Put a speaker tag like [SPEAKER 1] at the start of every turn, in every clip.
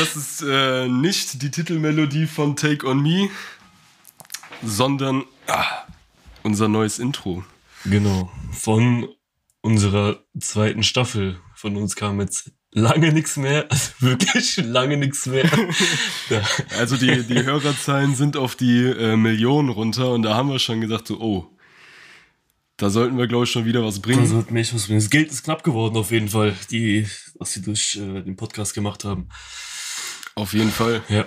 [SPEAKER 1] das ist äh, nicht die Titelmelodie von Take On Me, sondern ah, unser neues Intro.
[SPEAKER 2] Genau. Von unserer zweiten Staffel. Von uns kam jetzt lange nichts mehr. Also wirklich lange nichts mehr.
[SPEAKER 1] ja. Also die, die Hörerzahlen sind auf die äh, Millionen runter und da haben wir schon gedacht, so, oh, da sollten wir, glaube ich, schon wieder was bringen. Da sollten
[SPEAKER 2] wir echt was bringen. Das Geld ist knapp geworden, auf jeden Fall, die, was sie durch äh, den Podcast gemacht haben.
[SPEAKER 1] Auf jeden Fall.
[SPEAKER 2] Ja.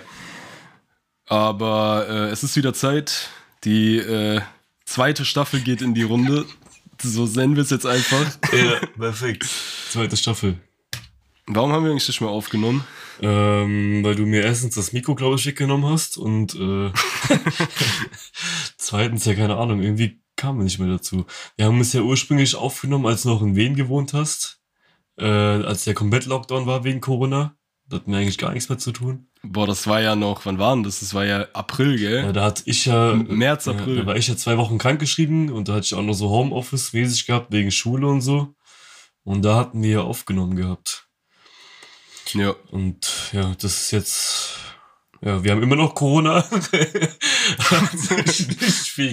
[SPEAKER 1] Aber äh, es ist wieder Zeit. Die äh, zweite Staffel geht in die Runde. So nennen wir es jetzt einfach.
[SPEAKER 2] Ja, perfekt. Zweite Staffel.
[SPEAKER 1] Warum haben wir eigentlich nicht mehr aufgenommen?
[SPEAKER 2] Ähm, weil du mir erstens das Mikro, glaube ich, weggenommen hast und äh, zweitens, ja, keine Ahnung, irgendwie kamen wir nicht mehr dazu. Wir haben es ja ursprünglich aufgenommen, als du noch in Wien gewohnt hast, äh, als der komplett Lockdown war wegen Corona. Da hatten wir eigentlich gar nichts mehr zu tun.
[SPEAKER 1] Boah, das war ja noch, wann war denn das? Das war ja April, gell?
[SPEAKER 2] Ja, da hatte ich ja.
[SPEAKER 1] März, April.
[SPEAKER 2] Ja, da war ich ja zwei Wochen krankgeschrieben und da hatte ich auch noch so Homeoffice-mäßig gehabt, wegen Schule und so. Und da hatten wir ja aufgenommen gehabt.
[SPEAKER 1] Ja.
[SPEAKER 2] Und ja, das ist jetzt ja, wir haben immer noch Corona.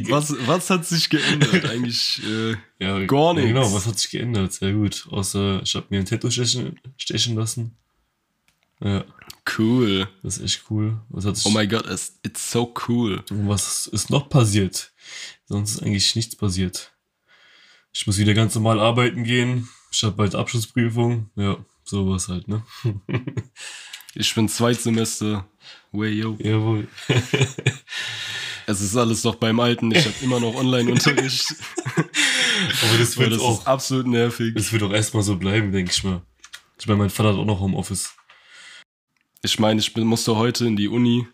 [SPEAKER 1] was, was hat sich geändert? Eigentlich äh,
[SPEAKER 2] ja, gar nichts. Genau, was hat sich geändert? Sehr gut. Außer ich habe mir ein Tattoo stechen, stechen lassen. Ja.
[SPEAKER 1] Cool.
[SPEAKER 2] Das ist echt cool.
[SPEAKER 1] Oh mein Gott, it's, it's so cool.
[SPEAKER 2] Was ist noch passiert? Sonst ist eigentlich nichts passiert. Ich muss wieder ganz normal arbeiten gehen. Ich habe bald Abschlussprüfung. Ja, sowas halt, ne?
[SPEAKER 1] ich bin Zweitsemester Way yo.
[SPEAKER 2] Jawohl.
[SPEAKER 1] es ist alles noch beim Alten. Ich habe immer noch Online-Unterricht.
[SPEAKER 2] Aber das wird das auch
[SPEAKER 1] absolut nervig.
[SPEAKER 2] Das wird auch erstmal so bleiben, denke ich mal. Ich meine, mein Vater hat auch noch Homeoffice.
[SPEAKER 1] Ich meine, ich musste heute in die Uni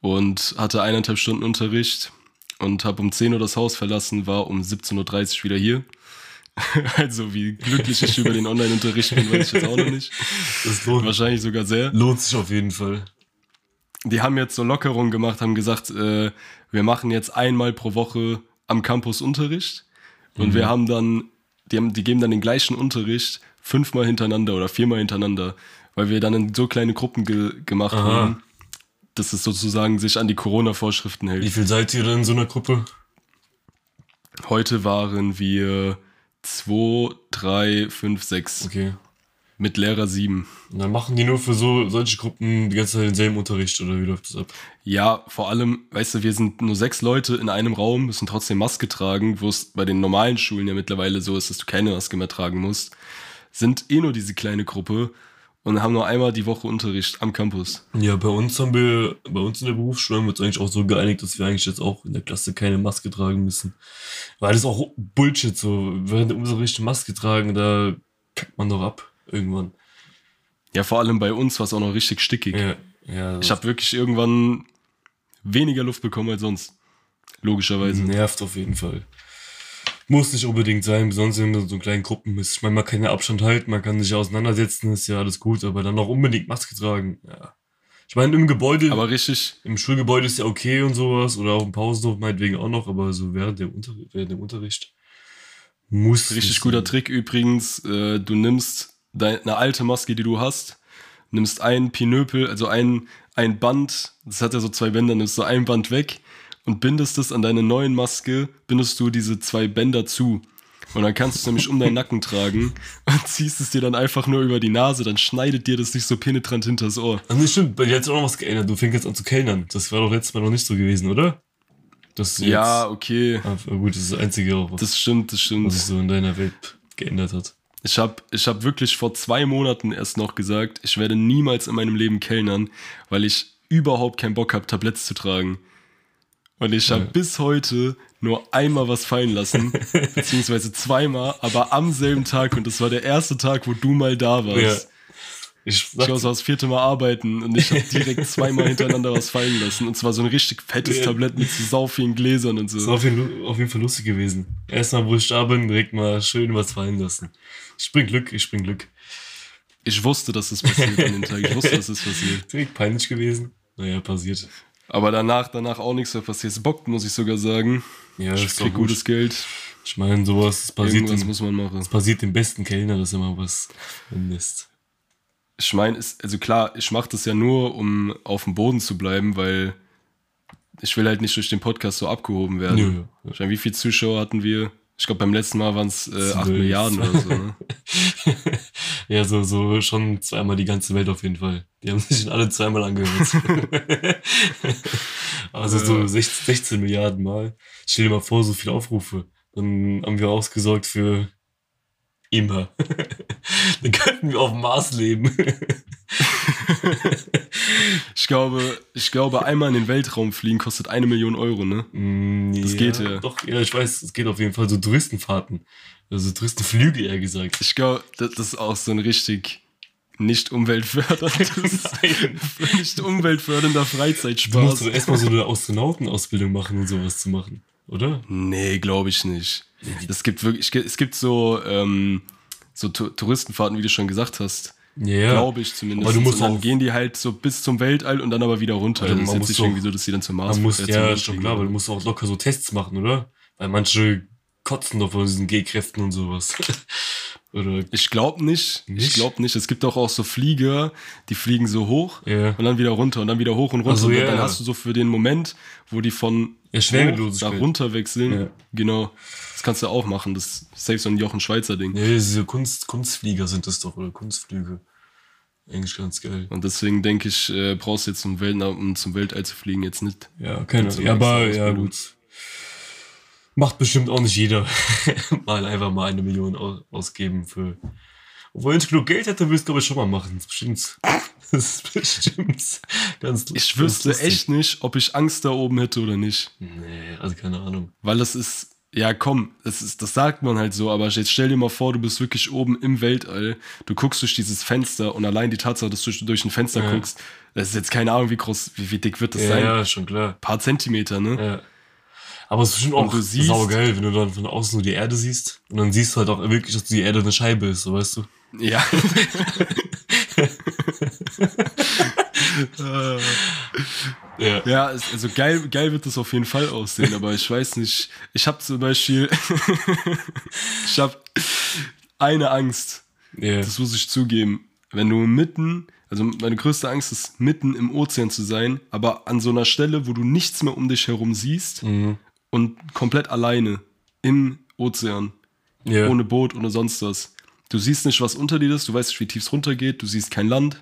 [SPEAKER 1] und hatte eineinhalb Stunden Unterricht und habe um 10 Uhr das Haus verlassen, war um 17.30 Uhr wieder hier. also wie glücklich ich über den Online-Unterricht bin, weiß ich jetzt auch noch nicht. Das lohnt. Wahrscheinlich sogar sehr.
[SPEAKER 2] Lohnt sich auf jeden Fall
[SPEAKER 1] die haben jetzt so Lockerungen gemacht, haben gesagt, äh, wir machen jetzt einmal pro Woche am Campus Unterricht und mhm. wir haben dann, die, haben, die geben dann den gleichen Unterricht fünfmal hintereinander oder viermal hintereinander, weil wir dann in so kleine Gruppen ge gemacht Aha. haben, dass es sozusagen sich an die Corona-Vorschriften hält.
[SPEAKER 2] Wie viel seid ihr denn in so einer Gruppe?
[SPEAKER 1] Heute waren wir zwei, drei, fünf, sechs.
[SPEAKER 2] Okay.
[SPEAKER 1] Mit Lehrer 7.
[SPEAKER 2] Und dann machen die nur für so solche Gruppen die ganze Zeit denselben Unterricht oder wie läuft das ab?
[SPEAKER 1] Ja, vor allem, weißt du, wir sind nur sechs Leute in einem Raum, müssen trotzdem Maske tragen, wo es bei den normalen Schulen ja mittlerweile so ist, dass du keine Maske mehr tragen musst. Sind eh nur diese kleine Gruppe und haben nur einmal die Woche Unterricht am Campus.
[SPEAKER 2] Ja, bei uns haben wir, bei uns in der Berufsschule haben wir uns eigentlich auch so geeinigt, dass wir eigentlich jetzt auch in der Klasse keine Maske tragen müssen. Weil das ist auch Bullshit, so während der Unterricht Maske tragen, da kackt man doch ab irgendwann.
[SPEAKER 1] Ja, vor allem bei uns war es auch noch richtig stickig.
[SPEAKER 2] Ja, ja,
[SPEAKER 1] ich habe wirklich irgendwann weniger Luft bekommen als sonst. Logischerweise.
[SPEAKER 2] Nervt auf jeden Fall. Muss nicht unbedingt sein, besonders wenn man so in kleinen Gruppen ist. Ich meine, man kann ja Abstand halten, man kann sich auseinandersetzen, ist ja alles gut, aber dann noch unbedingt Maske tragen, ja. Ich meine, im Gebäude.
[SPEAKER 1] Aber richtig.
[SPEAKER 2] Im Schulgebäude ist ja okay und sowas, oder auch im Pausenhof meinetwegen auch noch, aber so während dem, Unter während dem Unterricht
[SPEAKER 1] muss. Richtig guter. Trick übrigens, äh, du nimmst deine alte Maske, die du hast, nimmst ein Pinöpel, also ein, ein Band, das hat ja so zwei Bänder, nimmst du ein Band weg und bindest es an deine neuen Maske, bindest du diese zwei Bänder zu. Und dann kannst du es nämlich um deinen Nacken tragen und ziehst es dir dann einfach nur über die Nase, dann schneidet dir das nicht so penetrant hinters Ohr.
[SPEAKER 2] Also stimmt, bei dir hat auch noch was geändert. Du fängst jetzt an zu kellnern. Das war doch letztes Mal noch nicht so gewesen, oder?
[SPEAKER 1] Das ja, okay.
[SPEAKER 2] Ah, gut, das ist das Einzige,
[SPEAKER 1] was, das stimmt, das stimmt.
[SPEAKER 2] was sich so in deiner Welt geändert hat.
[SPEAKER 1] Ich habe ich hab wirklich vor zwei Monaten erst noch gesagt, ich werde niemals in meinem Leben kellnern, weil ich überhaupt keinen Bock habe, Tabletts zu tragen. Und ich habe ja. bis heute nur einmal was fallen lassen, beziehungsweise zweimal, aber am selben Tag. Und das war der erste Tag, wo du mal da warst. Ja. Ich, ich war so das vierte Mal arbeiten und ich habe direkt zweimal hintereinander was fallen lassen. Und zwar so ein richtig fettes ja. Tablett mit so sau vielen Gläsern und so.
[SPEAKER 2] Das war auf jeden, auf jeden Fall lustig gewesen. Erstmal, wo ich da bin, direkt mal schön was fallen lassen. Ich bring Glück, ich bring Glück.
[SPEAKER 1] Ich wusste, dass es das passiert an dem Tag. Ich wusste, dass es das passiert.
[SPEAKER 2] Direkt peinlich gewesen. Naja, passiert.
[SPEAKER 1] Aber danach, danach auch nichts mehr passiert. Es bockt, muss ich sogar sagen.
[SPEAKER 2] Ja,
[SPEAKER 1] ich krieg gutes Geld.
[SPEAKER 2] Ich meine, sowas passiert.
[SPEAKER 1] Irgendwas muss man machen.
[SPEAKER 2] Es passiert dem besten Kellner, dass er mal was vermisst.
[SPEAKER 1] ich meine, also klar, ich mache das ja nur, um auf dem Boden zu bleiben, weil ich will halt nicht durch den Podcast so abgehoben werden.
[SPEAKER 2] Nö, ja.
[SPEAKER 1] Meine, wie viele Zuschauer hatten wir? Ich glaube, beim letzten Mal waren es äh, 8
[SPEAKER 2] Zwölf.
[SPEAKER 1] Milliarden oder so. Ne?
[SPEAKER 2] ja, so, so schon zweimal die ganze Welt auf jeden Fall. Die haben sich alle zweimal angehört. also so
[SPEAKER 1] Ja.
[SPEAKER 2] 16, 16 Milliarden Mal. Stell dir mal vor, so viele Aufrufe. Dann haben wir ausgesorgt für immer. Dann könnten wir auf dem Mars leben.
[SPEAKER 1] Ich glaube, ich glaube, einmal in den Weltraum fliegen kostet eine Million Euro, ne?
[SPEAKER 2] Mm,
[SPEAKER 1] Das geht ja.
[SPEAKER 2] Doch, ja, ich weiß, es geht auf jeden Fall so Touristenfahrten. Also Touristenflüge, eher gesagt.
[SPEAKER 1] Ich glaube, das, ist auch so ein richtig nicht umweltförderndes, nicht umweltfördernder
[SPEAKER 2] Du musst
[SPEAKER 1] Freizeitspaß.
[SPEAKER 2] erstmal so eine Astronautenausbildung machen und sowas zu machen, oder?
[SPEAKER 1] Nee, glaube ich nicht. Es gibt wirklich, es gibt so, ähm, so Touristenfahrten, wie du schon gesagt hast.
[SPEAKER 2] Ja.
[SPEAKER 1] Glaube ich zumindest.
[SPEAKER 2] Aber du musst
[SPEAKER 1] und dann
[SPEAKER 2] auch-
[SPEAKER 1] gehen die halt so bis zum Weltall und dann aber wieder runter.
[SPEAKER 2] Also
[SPEAKER 1] das ist
[SPEAKER 2] man
[SPEAKER 1] jetzt nicht irgendwie so, dass die dann zum Mars
[SPEAKER 2] Man muss, ja,
[SPEAKER 1] Mond
[SPEAKER 2] schon klar, aber du musst auch locker so Tests machen, oder? Weil manche kotzen doch von diesen G-Kräften und sowas. oder,
[SPEAKER 1] Ich glaube nicht. Ich
[SPEAKER 2] Nicht?
[SPEAKER 1] glaube nicht. Es gibt doch auch so Flieger, die fliegen so hoch
[SPEAKER 2] ja.
[SPEAKER 1] und dann wieder runter und dann wieder hoch und runter.
[SPEAKER 2] Ach so,
[SPEAKER 1] und
[SPEAKER 2] ja,
[SPEAKER 1] dann
[SPEAKER 2] ja.
[SPEAKER 1] hast du so für den Moment, wo die von
[SPEAKER 2] Ja,
[SPEAKER 1] nach runter wechseln.
[SPEAKER 2] Ja.
[SPEAKER 1] Genau. Kannst du auch machen. Das ist safe so ein Jochen Schweizer Ding.
[SPEAKER 2] Ja, diese Kunst, Kunstflieger sind das doch, oder Kunstflüge. Eigentlich ganz geil.
[SPEAKER 1] Und deswegen denke ich, äh, brauchst du jetzt zum, Welt um zum Weltall zu fliegen jetzt nicht.
[SPEAKER 2] Ja, keine Ahnung. Ja, aber, ja, gut. Macht bestimmt auch nicht jeder. mal einfach mal eine Million au- ausgeben für. Obwohl, wenn ich genug Geld hätte, würde ich es, glaube ich, schon mal machen. Das ist bestimmt. Das ist bestimmt ganz
[SPEAKER 1] Ich wüsste
[SPEAKER 2] lustig.
[SPEAKER 1] echt nicht, ob ich Angst da oben hätte oder nicht.
[SPEAKER 2] Nee, also keine Ahnung.
[SPEAKER 1] Weil das ist, ja komm, das, ist, das sagt man halt so, aber jetzt stell dir mal vor, du bist wirklich oben im Weltall, du guckst durch dieses Fenster und allein die Tatsache, dass du durch ein Fenster
[SPEAKER 2] Ja.
[SPEAKER 1] guckst, das ist jetzt keine Ahnung, wie groß, wie, wie dick wird das
[SPEAKER 2] Ja,
[SPEAKER 1] sein?
[SPEAKER 2] ja, schon klar.
[SPEAKER 1] Ein paar Zentimeter, ne?
[SPEAKER 2] Ja. Aber es ist bestimmt auch
[SPEAKER 1] siehst-
[SPEAKER 2] saugeil, wenn du dann von außen nur die Erde siehst. Und dann siehst du halt auch wirklich, dass die Erde eine Scheibe ist, so weißt du.
[SPEAKER 1] Ja.
[SPEAKER 2] Ja.
[SPEAKER 1] ja, also geil, geil wird das auf jeden Fall aussehen, aber ich weiß nicht. Ich habe zum Beispiel, ich habe eine Angst.
[SPEAKER 2] Ja.
[SPEAKER 1] Das muss ich zugeben. Wenn du mitten, also meine größte Angst ist, mitten im Ozean zu sein, aber an so einer Stelle, wo du nichts mehr um dich herum siehst
[SPEAKER 2] Mhm.
[SPEAKER 1] und komplett alleine im Ozean,
[SPEAKER 2] Ja.
[SPEAKER 1] ohne Boot, ohne sonst was. Du siehst nicht, was unter dir ist, du weißt nicht, wie tief es runtergeht, du siehst kein Land.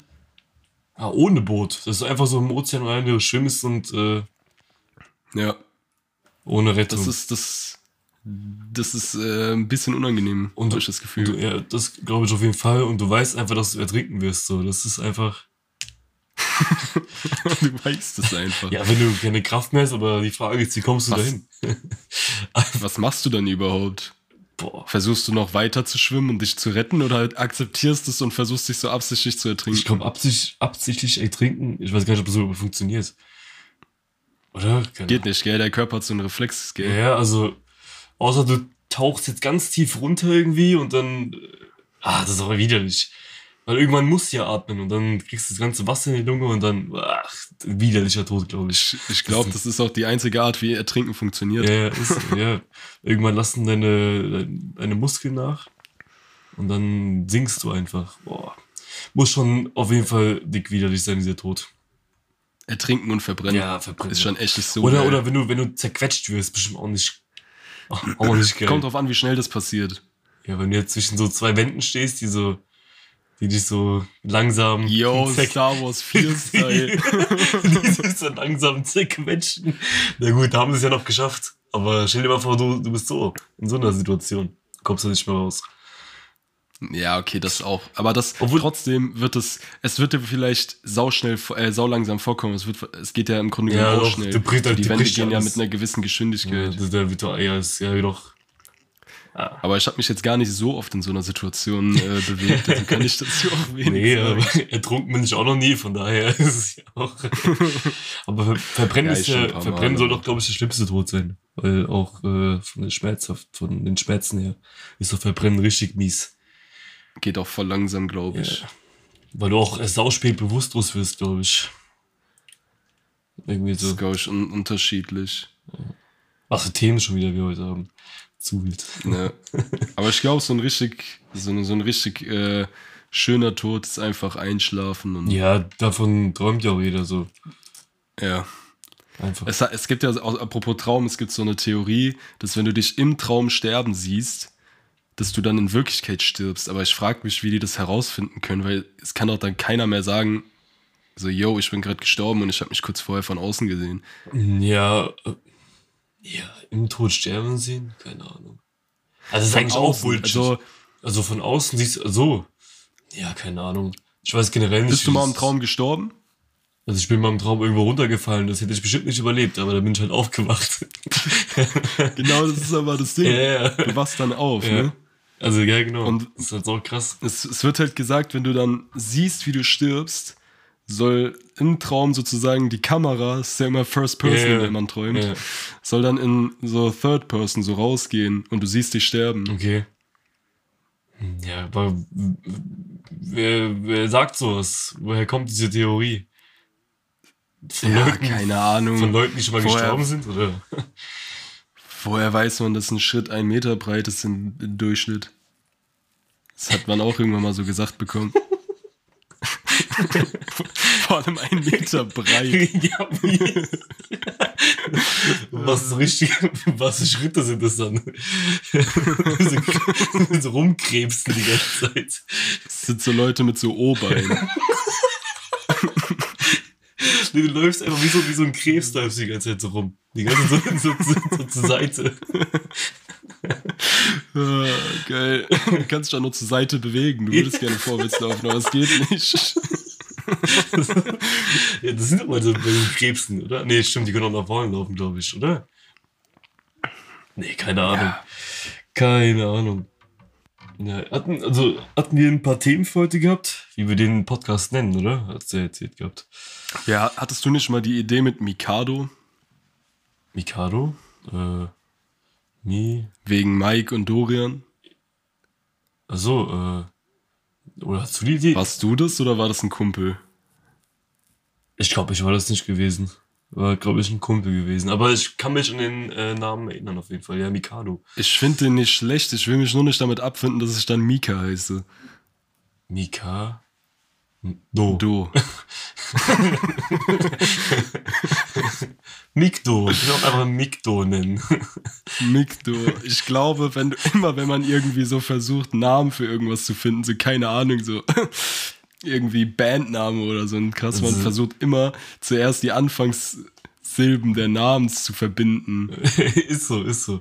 [SPEAKER 2] Ah, ohne Boot. Das ist einfach so im Ozean rein, du schwimmst und äh,
[SPEAKER 1] Ja,
[SPEAKER 2] ohne Rettung.
[SPEAKER 1] das ist das. Das ist äh, ein bisschen unangenehm,
[SPEAKER 2] Und-
[SPEAKER 1] ich das Gefühl.
[SPEAKER 2] du, ja, das glaube ich auf jeden Fall. Und du weißt einfach, dass du ertrinken wirst. So, das ist einfach.
[SPEAKER 1] du weißt es einfach.
[SPEAKER 2] Ja, wenn du keine Kraft mehr hast, aber die Frage ist, wie kommst du
[SPEAKER 1] Was?
[SPEAKER 2] dahin?
[SPEAKER 1] Was machst du dann überhaupt?
[SPEAKER 2] Boah.
[SPEAKER 1] Versuchst du noch weiter zu schwimmen und dich zu retten oder halt akzeptierst es und versuchst dich so absichtlich zu ertrinken?
[SPEAKER 2] Ich glaube, absichtlich, absichtlich ertrinken, ich weiß gar nicht, ob das so funktioniert. Oder? Keine
[SPEAKER 1] Geht nicht, gell? Der Körper hat so einen Reflex, gell?
[SPEAKER 2] Ja, also, außer du tauchst jetzt ganz tief runter irgendwie und dann. äh, Ah, das ist aber widerlich. Weil irgendwann musst du ja atmen und dann kriegst du das ganze Wasser in die Lunge und dann. Ach, widerlicher Tod, glaube ich.
[SPEAKER 1] Ich, ich glaube, das ist auch die einzige Art, wie Ertrinken funktioniert.
[SPEAKER 2] Ja, ja, ist, so, ja. Irgendwann lassen deine, deine Muskeln nach und dann sinkst du einfach. Boah. Muss schon auf jeden Fall dick widerlich sein, dieser Tod.
[SPEAKER 1] Ertrinken und verbrennen.
[SPEAKER 2] Ja, verbrennen.
[SPEAKER 1] Ist schon echt nicht so.
[SPEAKER 2] Oder,
[SPEAKER 1] geil.
[SPEAKER 2] oder wenn du, wenn du zerquetscht wirst, bestimmt auch nicht. Auch nicht geil.
[SPEAKER 1] Kommt drauf an, wie schnell das passiert.
[SPEAKER 2] Ja, wenn du jetzt zwischen so zwei Wänden stehst, die so, die dich so langsam.
[SPEAKER 1] Yo, Star Wars 4 Style.
[SPEAKER 2] die sich so langsam zerquetschen. Na gut, da haben sie es ja noch geschafft. Aber stell dir mal vor, du, du bist so, in so einer Situation. Kommst du nicht mehr raus.
[SPEAKER 1] ja, okay, das auch. Aber das
[SPEAKER 2] Obwohl-
[SPEAKER 1] trotzdem wird es, es wird dir vielleicht sauschnell, äh, saulangsam vorkommen. Es, wird, es geht ja im Grunde
[SPEAKER 2] Ja,
[SPEAKER 1] genommen auch
[SPEAKER 2] doch,
[SPEAKER 1] schnell.
[SPEAKER 2] du brichst halt-
[SPEAKER 1] die
[SPEAKER 2] du
[SPEAKER 1] Wände gehen ja mit einer gewissen
[SPEAKER 2] Ja,
[SPEAKER 1] Geschwindigkeit.
[SPEAKER 2] das, der doch, ja, ist ja doch.
[SPEAKER 1] Aber ich habe mich jetzt gar nicht so oft in so einer Situation äh, bewegt, also kann ich dazu auch wenig
[SPEAKER 2] Nee,
[SPEAKER 1] sagen.
[SPEAKER 2] aber ertrunken bin ich auch noch nie, von daher ist es ja auch. aber ver verbrennen,
[SPEAKER 1] Ja,
[SPEAKER 2] ist ja, verbrennen
[SPEAKER 1] Mal,
[SPEAKER 2] soll doch, glaube ich, der schlimmste Tod sein. Weil auch äh, von, der Schmerzhaft, von den Schmerzen her ist doch Verbrennen richtig mies.
[SPEAKER 1] Geht auch voll langsam, glaube ich.
[SPEAKER 2] Ja. Weil du auch sauspät bewusstlos wirst, glaube ich. Irgendwie
[SPEAKER 1] Das
[SPEAKER 2] so.
[SPEAKER 1] ist, glaube ich, un unterschiedlich.
[SPEAKER 2] Was für Themen schon wieder wir heute haben. Zu wild.
[SPEAKER 1] Ja. Aber ich glaube, so ein richtig, so ein, so ein richtig äh, schöner Tod ist einfach einschlafen und
[SPEAKER 2] Ja, davon träumt ja auch jeder so.
[SPEAKER 1] ja.
[SPEAKER 2] Einfach.
[SPEAKER 1] Es, es gibt ja, apropos Traum, es gibt so eine Theorie, dass wenn du dich im Traum sterben siehst, dass du dann in Wirklichkeit stirbst. Aber ich frage mich, wie die das herausfinden können, weil es kann doch dann keiner mehr sagen, so, yo, ich bin gerade gestorben und ich habe mich kurz vorher von außen gesehen.
[SPEAKER 2] Ja, ja, im Tod sterben sehen? Keine Ahnung. Also, das ist
[SPEAKER 1] Von
[SPEAKER 2] eigentlich auch
[SPEAKER 1] außen,
[SPEAKER 2] Bullshit.
[SPEAKER 1] Also,
[SPEAKER 2] Also, von außen siehst du, so. Ja, keine Ahnung. Ich weiß generell nicht.
[SPEAKER 1] bist du mal im Traum gestorben?
[SPEAKER 2] Also, ich bin mal im Traum irgendwo runtergefallen. Das hätte ich bestimmt nicht überlebt, aber da bin ich halt aufgewacht.
[SPEAKER 1] Genau, das ist aber das Ding.
[SPEAKER 2] ja, ja.
[SPEAKER 1] Du wachst dann auf,
[SPEAKER 2] ja.
[SPEAKER 1] ne?
[SPEAKER 2] Also, ja, genau.
[SPEAKER 1] Und-
[SPEAKER 2] das ist halt so krass.
[SPEAKER 1] Es, es wird halt gesagt, wenn du dann siehst, wie du stirbst, soll im Traum sozusagen die Kamera, ist ja immer First Person,
[SPEAKER 2] ja.
[SPEAKER 1] wenn man träumt,
[SPEAKER 2] Ja.
[SPEAKER 1] soll dann in so Third Person so rausgehen und du siehst dich sterben.
[SPEAKER 2] Okay. Ja, aber wer, wer sagt sowas? Woher kommt diese Theorie? Von,
[SPEAKER 1] Ja,
[SPEAKER 2] Leuten,
[SPEAKER 1] keine Ahnung.
[SPEAKER 2] von Leuten, die schon mal
[SPEAKER 1] Vorher-
[SPEAKER 2] gestorben sind? Oder?
[SPEAKER 1] Woher weiß man, dass ein Schritt ein Meter breit ist im, im Durchschnitt? Das hat man auch irgendwann mal so gesagt bekommen. Vor allem ein Meter breit.
[SPEAKER 2] ja, wie? was richtig, was Schritte sind das dann? so, so rumkrebsen die ganze Zeit.
[SPEAKER 1] Das sind so Leute mit so O-Beinen.
[SPEAKER 2] Nee, Du läufst einfach wie so, wie so ein Krebs, läufst die ganze Zeit so rum. Die ganze Zeit so, so, so, so zur Seite.
[SPEAKER 1] Ah, geil. Du kannst dich doch nur zur Seite bewegen. Du würdest gerne vorwärts laufen, aber es geht nicht.
[SPEAKER 2] Ja, das sind doch mal so bei den Krebsen, oder? Nee, stimmt, die können auch nach vorne laufen, glaube ich, oder? Nee, keine Ahnung.
[SPEAKER 1] Ja.
[SPEAKER 2] Keine Ahnung. Ja, hatten, also, hatten wir ein paar Themen für heute gehabt, wie wir den Podcast nennen, oder? Hat's ja erzählt gehabt.
[SPEAKER 1] Ja, hattest du nicht mal die Idee mit Mikado?
[SPEAKER 2] Mikado? Äh, Mi?
[SPEAKER 1] Wegen Mike und Dorian?
[SPEAKER 2] Achso, äh, oder hast du die Idee?
[SPEAKER 1] Warst du das oder war das ein Kumpel?
[SPEAKER 2] Ich glaube, ich war das nicht gewesen. War, glaube ich, ein Kumpel gewesen. Aber ich kann mich an den äh, Namen erinnern, auf jeden Fall. Ja, Mikado.
[SPEAKER 1] Ich finde den nicht schlecht. Ich will mich nur nicht damit abfinden, dass ich dann Mika heiße.
[SPEAKER 2] Mika? Do.
[SPEAKER 1] Do.
[SPEAKER 2] Mikdo. Ich will auch einfach Mikdo nennen.
[SPEAKER 1] Mikdo. Ich glaube, wenn du immer, wenn man irgendwie so versucht, Namen für irgendwas zu finden, so keine Ahnung, so irgendwie Bandname oder so ein krass, man
[SPEAKER 2] Also-
[SPEAKER 1] versucht immer zuerst die Anfangssilben der Namens zu verbinden.
[SPEAKER 2] ist so, ist so.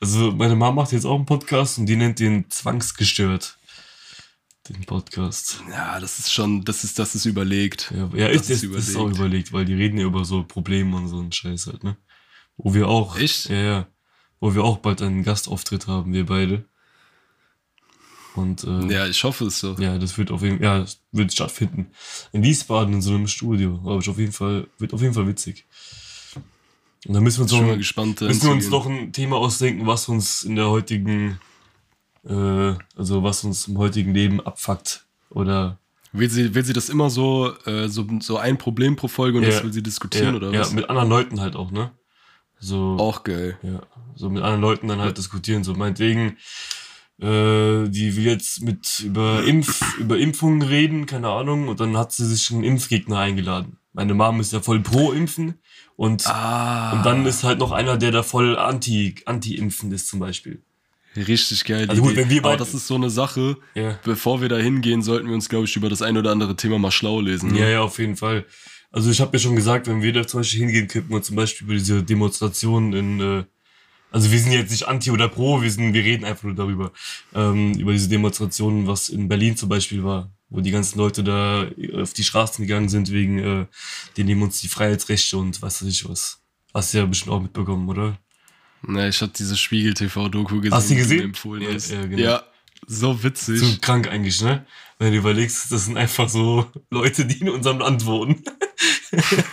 [SPEAKER 2] Also, meine Mama macht jetzt auch einen Podcast und die nennt den Zwangsgestört. Den Podcast.
[SPEAKER 1] Ja, das ist schon, das ist, das ist überlegt.
[SPEAKER 2] Ja, ja
[SPEAKER 1] Das
[SPEAKER 2] ist,
[SPEAKER 1] ist
[SPEAKER 2] ist, ist auch
[SPEAKER 1] überlegt.
[SPEAKER 2] überlegt, weil die reden ja über so Probleme und so einen Scheiß halt, ne? Wo wir auch.
[SPEAKER 1] Echt?
[SPEAKER 2] Ja, ja. Wo wir auch bald einen Gastauftritt haben, wir beide. Und äh,
[SPEAKER 1] Ja, ich hoffe es so.
[SPEAKER 2] Ja, das wird auf jeden ja, das wird stattfinden. In Wiesbaden in so einem Studio. Aber ich auf jeden Fall, wird auf jeden Fall witzig. Und dann müssen wir uns, noch,
[SPEAKER 1] mal gespannt. da
[SPEAKER 2] müssen wir uns noch ein Thema ausdenken, was uns in der heutigen, äh, also was uns im heutigen Leben abfuckt. Oder
[SPEAKER 1] Will sie, will sie das immer so, äh, so, so ein Problem pro Folge und
[SPEAKER 2] Ja.
[SPEAKER 1] das will sie diskutieren
[SPEAKER 2] ja,
[SPEAKER 1] oder
[SPEAKER 2] ja,
[SPEAKER 1] was?
[SPEAKER 2] mit anderen Leuten halt auch, ne? So,
[SPEAKER 1] Auch geil.
[SPEAKER 2] ja, so mit anderen Leuten dann halt diskutieren. So meinetwegen, äh, die will jetzt mit über Impf, über Impfungen reden, keine Ahnung, und dann hat sie sich einen Impfgegner eingeladen. Meine Mom ist ja voll pro Impfen und,
[SPEAKER 1] Ah.
[SPEAKER 2] und dann ist halt noch einer, der da voll anti, anti-impfen ist zum Beispiel.
[SPEAKER 1] Richtig geil.
[SPEAKER 2] Also gut, wenn wir
[SPEAKER 1] Aber
[SPEAKER 2] beide-
[SPEAKER 1] das ist so eine Sache,
[SPEAKER 2] Ja.
[SPEAKER 1] bevor wir da hingehen, sollten wir uns, glaube ich, über das ein oder andere Thema mal schlau lesen. ne?
[SPEAKER 2] Ja, ja, auf jeden Fall. Also ich habe ja schon gesagt, wenn wir da zum Beispiel hingehen, könnten wir zum Beispiel über diese Demonstrationen in, äh, also wir sind jetzt nicht anti oder pro, wir sind, wir reden einfach nur darüber, ähm, über diese Demonstrationen, was in Berlin zum Beispiel war, wo die ganzen Leute da auf die Straßen gegangen sind wegen, äh, die nehmen uns die Freiheitsrechte und was weiß ich was. Hast du ja bestimmt auch mitbekommen, oder?
[SPEAKER 1] Na, ich hatte diese Spiegel-TV-Doku gesehen.
[SPEAKER 2] Hast du die
[SPEAKER 1] die
[SPEAKER 2] gesehen?
[SPEAKER 1] mir empfohlen
[SPEAKER 2] Ja,
[SPEAKER 1] hast.
[SPEAKER 2] ja, genau.
[SPEAKER 1] ja, so witzig.
[SPEAKER 2] So krank eigentlich, ne? Wenn du überlegst, das sind einfach so Leute, die in unserem Land wohnen.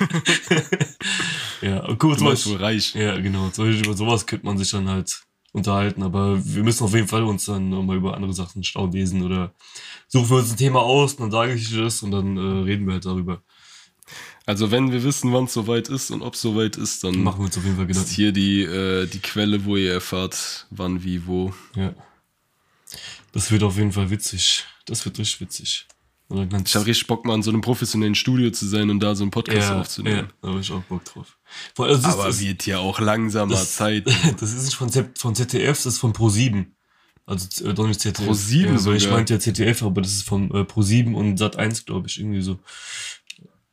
[SPEAKER 2] ja, und kurz
[SPEAKER 1] du
[SPEAKER 2] mal.
[SPEAKER 1] meinst reich.
[SPEAKER 2] Ja, genau. So, über sowas könnte man sich dann halt unterhalten. Aber wir müssen auf jeden Fall uns dann nochmal über andere Sachen schlau lesen oder suchen wir uns ein Thema aus, dann sage ich dir das und dann äh, reden wir halt darüber.
[SPEAKER 1] Also wenn wir wissen, wann es soweit ist und ob es soweit ist, dann
[SPEAKER 2] Machen wir uns auf jeden Fall
[SPEAKER 1] ist
[SPEAKER 2] Gedanken.
[SPEAKER 1] hier die, äh, die Quelle, wo ihr erfahrt, wann, wie, wo.
[SPEAKER 2] Ja. Das wird auf jeden Fall witzig. Das wird richtig witzig.
[SPEAKER 1] Ich habe richtig Bock, mal in so einem professionellen Studio zu sein und da so einen Podcast ja, aufzunehmen.
[SPEAKER 2] Ja, da habe ich auch Bock drauf.
[SPEAKER 1] Also Aber ist, wird ja auch langsamer
[SPEAKER 2] das,
[SPEAKER 1] Zeit.
[SPEAKER 2] Das ist nicht von, Z, von ZDF, das ist von Pro7. Also äh, doch nicht ZDF.
[SPEAKER 1] Pro7 ja,
[SPEAKER 2] sogar. Ich meinte ja ZDF, aber das ist von äh, Pro7 und Sat1, glaube ich, irgendwie so.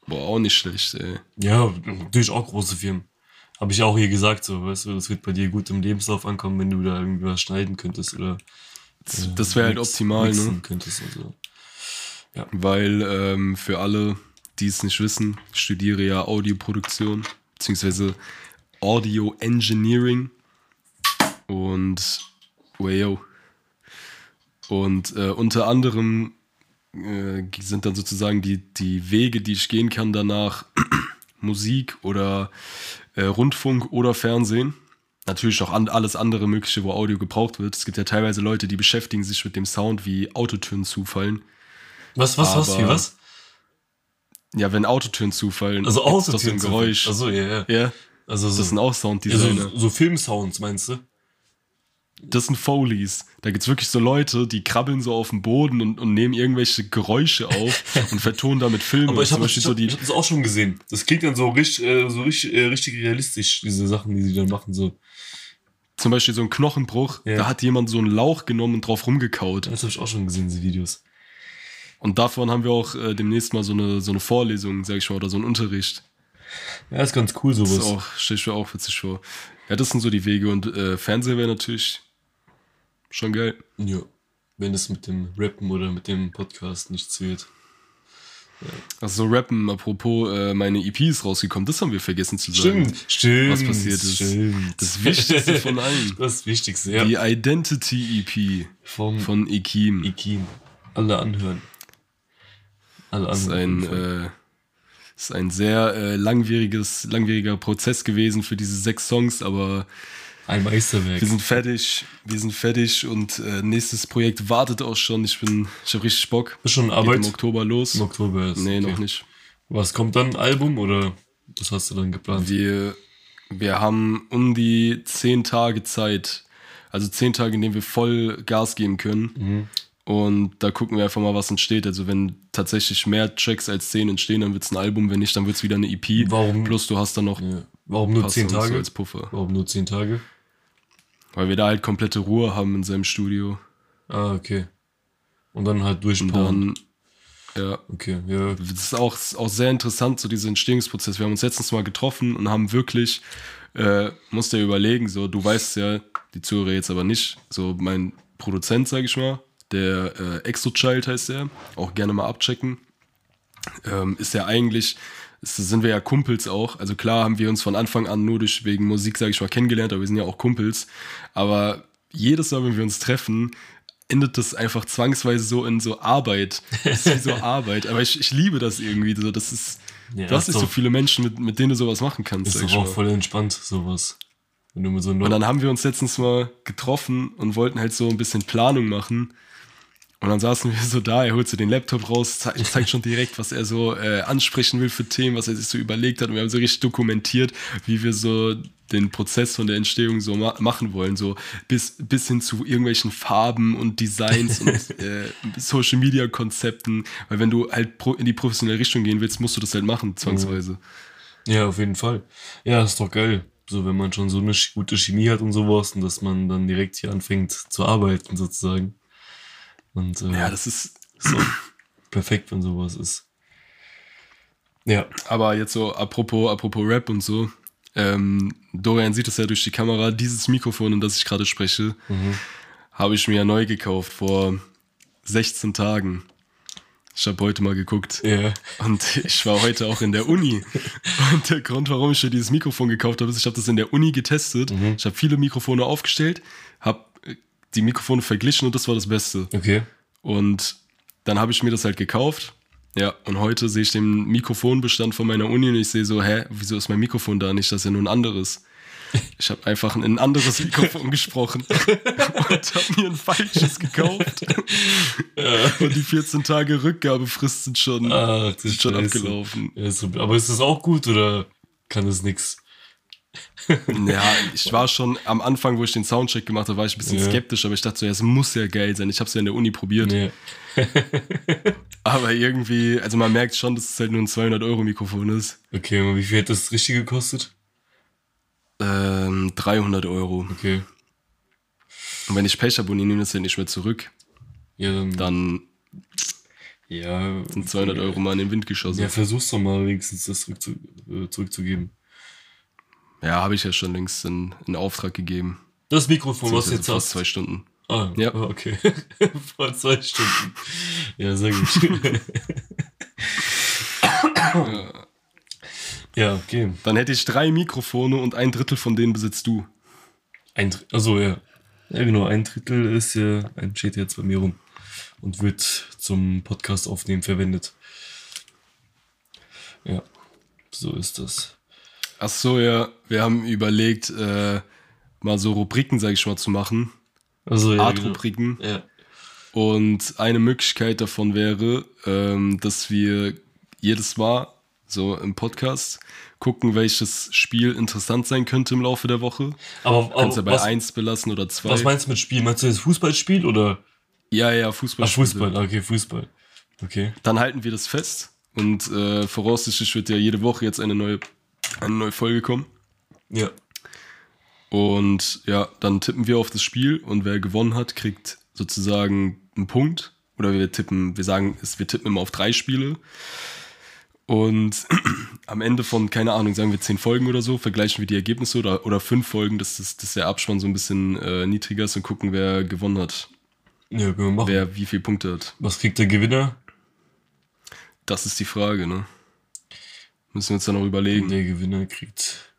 [SPEAKER 1] Boah, auch nicht schlecht, ey.
[SPEAKER 2] Ja, natürlich auch große Firmen. Habe ich auch hier gesagt, so, weißt du, das wird bei dir gut im Lebenslauf ankommen, wenn du da irgendwie was schneiden könntest oder.
[SPEAKER 1] Äh, das wäre halt optimal, ne?
[SPEAKER 2] Könntest also.
[SPEAKER 1] Ja. Weil ähm, für alle, die es nicht wissen, ich studiere ja Audioproduktion, beziehungsweise Audio Engineering. Und, wayo. Und äh, unter anderem äh, sind dann sozusagen die, die Wege, die ich gehen kann danach, Musik oder äh, Rundfunk oder Fernsehen. Natürlich auch an, alles andere Mögliche, wo Audio gebraucht wird. Es gibt ja teilweise Leute, die beschäftigen sich mit dem Sound, wie Autotönen zufallen.
[SPEAKER 2] Was, was, was, wie was?
[SPEAKER 1] Ja, wenn Autotönen zufallen.
[SPEAKER 2] Also Autotönen.
[SPEAKER 1] Das ein Geräusch.
[SPEAKER 2] Also ja, ja.
[SPEAKER 1] Ja. Also so, das sind auch Sounddesigner.
[SPEAKER 2] Ja, so, so Filmsounds, meinst du?
[SPEAKER 1] Das sind Foleys. Da gibt es wirklich so Leute, die krabbeln so auf dem Boden und, und nehmen irgendwelche Geräusche auf und vertonen damit Filme.
[SPEAKER 2] Aber ich habe so hab, hab das auch schon gesehen. Das klingt dann so richtig, äh, so richtig, äh, richtig realistisch, diese Sachen, die sie dann machen. So.
[SPEAKER 1] Zum Beispiel so ein Knochenbruch, ja. da hat jemand so einen Lauch genommen und drauf rumgekaut.
[SPEAKER 2] Das habe ich auch schon gesehen, diese Videos.
[SPEAKER 1] Und davon haben wir auch äh, demnächst mal so eine, so eine Vorlesung, sag ich mal, oder so einen Unterricht.
[SPEAKER 2] Ja, ist ganz cool sowas.
[SPEAKER 1] Das ist auch, stell ich mir auch witzig vor. Ja, das sind so die Wege und äh, Fernseher wäre natürlich Schon geil.
[SPEAKER 2] Ja. Wenn es mit dem Rappen oder mit dem Podcast nichts wird.
[SPEAKER 1] Ja. Also Rappen, apropos, äh, meine EP ist rausgekommen, das haben wir vergessen zu sagen.
[SPEAKER 2] Stimmt, stimmt.
[SPEAKER 1] Was passiert ist.
[SPEAKER 2] Stimmt.
[SPEAKER 1] Das Wichtigste von allen.
[SPEAKER 2] Das Wichtigste, ja.
[SPEAKER 1] Die Identity EP
[SPEAKER 2] Vom
[SPEAKER 1] von Ekim.
[SPEAKER 2] Ekim. Alle anhören.
[SPEAKER 1] Alle anhören. Das ist ein, äh, ist ein sehr äh, langwieriges, langwieriger Prozess gewesen für diese sechs Songs, aber
[SPEAKER 2] ein Meisterwerk.
[SPEAKER 1] Wir sind fertig, wir sind fertig und äh, nächstes Projekt wartet auch schon. Ich bin, ich habe richtig Bock.
[SPEAKER 2] Ist schon Arbeit?
[SPEAKER 1] Geht im Oktober los.
[SPEAKER 2] Im Oktober ist.
[SPEAKER 1] Nee, okay. noch nicht.
[SPEAKER 2] Was kommt dann? Album oder was hast du dann geplant?
[SPEAKER 1] Wir, wir haben um die zehn Tage Zeit. Also zehn Tage, in denen wir voll Gas geben können.
[SPEAKER 2] Mhm.
[SPEAKER 1] Und da gucken wir einfach mal, was entsteht. Also wenn tatsächlich mehr Tracks als zehn entstehen, dann wird es ein Album. Wenn nicht, dann wird es wieder eine EP.
[SPEAKER 2] Warum?
[SPEAKER 1] Plus du hast dann noch.
[SPEAKER 2] Ja. Warum nur zehn Tage?
[SPEAKER 1] als Puffer.
[SPEAKER 2] Warum nur zehn Tage?
[SPEAKER 1] Weil wir da halt komplette Ruhe haben in seinem Studio.
[SPEAKER 2] Ah, okay. Und dann halt durchpowern.
[SPEAKER 1] Ja.
[SPEAKER 2] Okay, ja.
[SPEAKER 1] Das ist auch, auch sehr interessant, so dieser Entstehungsprozess. Wir haben uns letztens mal getroffen und haben wirklich, äh, musst dir überlegen, so, du weißt ja, die Zuhörer jetzt aber nicht, so mein Produzent, sag ich mal, der äh, Exochild heißt er, auch gerne mal abchecken, ähm, ist ja eigentlich sind wir ja Kumpels auch. Also klar haben wir uns von Anfang an nur durch wegen Musik, sage ich mal, kennengelernt, aber wir sind ja auch Kumpels. Aber jedes Mal, wenn wir uns treffen, endet das einfach zwangsweise so in so Arbeit. Das ist wie so Arbeit. Aber ich, ich liebe das irgendwie. So, das ist, ja, hast nicht so viele Menschen, mit, mit denen du sowas machen kannst.
[SPEAKER 2] Ist doch auch voll entspannt, sowas. Wenn du mit so
[SPEAKER 1] und dann haben wir uns letztens mal getroffen und wollten halt so ein bisschen Planung machen. Und dann saßen wir so da, er holt so den Laptop raus, zeigt, zeigt schon direkt, was er so äh, ansprechen will für Themen, was er sich so überlegt hat. Und wir haben so richtig dokumentiert, wie wir so den Prozess von der Entstehung so ma machen wollen. So bis, bis hin zu irgendwelchen Farben und Designs und äh, Social Media Konzepten. Weil wenn du halt in die professionelle Richtung gehen willst, musst du das halt machen, zwangsweise.
[SPEAKER 2] Ja, auf jeden Fall. Ja, ist doch geil. So, wenn man schon so eine gute Chemie hat und sowas und dass man dann direkt hier anfängt zu arbeiten, sozusagen. Und, äh,
[SPEAKER 1] ja, das ist
[SPEAKER 2] so perfekt, wenn sowas ist.
[SPEAKER 1] Ja. Aber jetzt so, apropos, apropos Rap und so, ähm, Dorian sieht es ja durch die Kamera, dieses Mikrofon, in das ich gerade spreche,
[SPEAKER 2] mhm.
[SPEAKER 1] habe ich mir ja neu gekauft vor 16 Tagen. Ich habe heute mal geguckt.
[SPEAKER 2] Yeah.
[SPEAKER 1] Und ich war heute auch in der Uni. Und der Grund, warum ich mir dieses Mikrofon gekauft habe, ist, ich habe das in der Uni getestet.
[SPEAKER 2] Mhm.
[SPEAKER 1] Ich habe viele Mikrofone aufgestellt, habe die Mikrofone verglichen und das war das Beste.
[SPEAKER 2] Okay.
[SPEAKER 1] Und dann habe ich mir das halt gekauft. Ja, und heute sehe ich den Mikrofonbestand von meiner Uni und ich sehe so, hä, wieso ist mein Mikrofon da nicht? Das ist ja nur ein anderes. Ich habe einfach ein anderes Mikrofon gesprochen und habe mir ein falsches gekauft.
[SPEAKER 2] Ja.
[SPEAKER 1] Und die 14 Tage Rückgabefrist sind schon,
[SPEAKER 2] Ach,
[SPEAKER 1] sind schon abgelaufen.
[SPEAKER 2] aber ist das auch gut oder kann das nichts?
[SPEAKER 1] Ja, ich war schon am Anfang, wo ich den Soundcheck gemacht habe, war ich ein bisschen
[SPEAKER 2] Ja.
[SPEAKER 1] skeptisch, aber ich dachte so, ja, es muss ja geil sein. Ich habe es ja in der Uni probiert.
[SPEAKER 2] Nee.
[SPEAKER 1] Aber irgendwie, also man merkt schon, dass es halt nur ein 200-Euro-Mikrofon ist.
[SPEAKER 2] Okay, und wie viel hat das richtig gekostet?
[SPEAKER 1] Ähm, 300 Euro.
[SPEAKER 2] Okay.
[SPEAKER 1] Und wenn ich Pech habe und ich nehme das ja nicht mehr zurück,
[SPEAKER 2] Ja, dann.
[SPEAKER 1] dann
[SPEAKER 2] ja.
[SPEAKER 1] sind 200 Euro mal in den Wind geschossen.
[SPEAKER 2] Ja, versuch's doch mal wenigstens das äh, zurückzugeben.
[SPEAKER 1] Ja, habe ich ja schon längst in, in Auftrag gegeben.
[SPEAKER 2] Das Mikrofon, was jetzt
[SPEAKER 1] fast
[SPEAKER 2] hast.
[SPEAKER 1] zwei Stunden.
[SPEAKER 2] Ah,
[SPEAKER 1] Ja.
[SPEAKER 2] ah, okay. Vor zwei Stunden. Ja, sehr gut. ja, okay.
[SPEAKER 1] Dann hätte ich drei Mikrofone und ein Drittel von denen besitzt du.
[SPEAKER 2] Ein Drittel, also ja. Ja, genau, ein Drittel ist ja, ein steht jetzt bei mir rum und wird zum Podcast aufnehmen verwendet. Ja, so ist das.
[SPEAKER 1] Ach so, ja, wir haben überlegt, äh, mal so Rubriken, sag ich mal, zu machen.
[SPEAKER 2] Also ja,
[SPEAKER 1] Art-Rubriken.
[SPEAKER 2] genau. ja.
[SPEAKER 1] Und eine Möglichkeit davon wäre, ähm, dass wir jedes Mal so im Podcast gucken, welches Spiel interessant sein könnte im Laufe der Woche.
[SPEAKER 2] Aber,
[SPEAKER 1] Kannst ja
[SPEAKER 2] aber
[SPEAKER 1] bei
[SPEAKER 2] was,
[SPEAKER 1] eins belassen oder zwei.
[SPEAKER 2] was meinst du mit Spiel? Meinst du jetzt Fußballspiel oder?
[SPEAKER 1] ja, ja, Fußball.
[SPEAKER 2] Ach, Fußball, okay, Fußball. Okay.
[SPEAKER 1] Dann halten wir das fest. Und äh, voraussichtlich wird ja jede Woche jetzt eine neue, eine neue Folge kommen.
[SPEAKER 2] Ja.
[SPEAKER 1] Und ja, dann tippen wir auf das Spiel und wer gewonnen hat, kriegt sozusagen einen Punkt. Oder wir tippen, wir sagen, es- wir tippen immer auf drei Spiele. Und am Ende von, keine Ahnung, sagen wir zehn Folgen oder so, vergleichen wir die Ergebnisse oder, oder fünf Folgen, dass, das, dass der Abspann so ein bisschen äh, niedriger ist und gucken, wer gewonnen hat.
[SPEAKER 2] Ja, können wir machen.
[SPEAKER 1] Wer wie viele Punkte hat.
[SPEAKER 2] Was kriegt der Gewinner?
[SPEAKER 1] Das ist die Frage, ne? Müssen wir uns dann noch überlegen.
[SPEAKER 2] Der Gewinner kriegt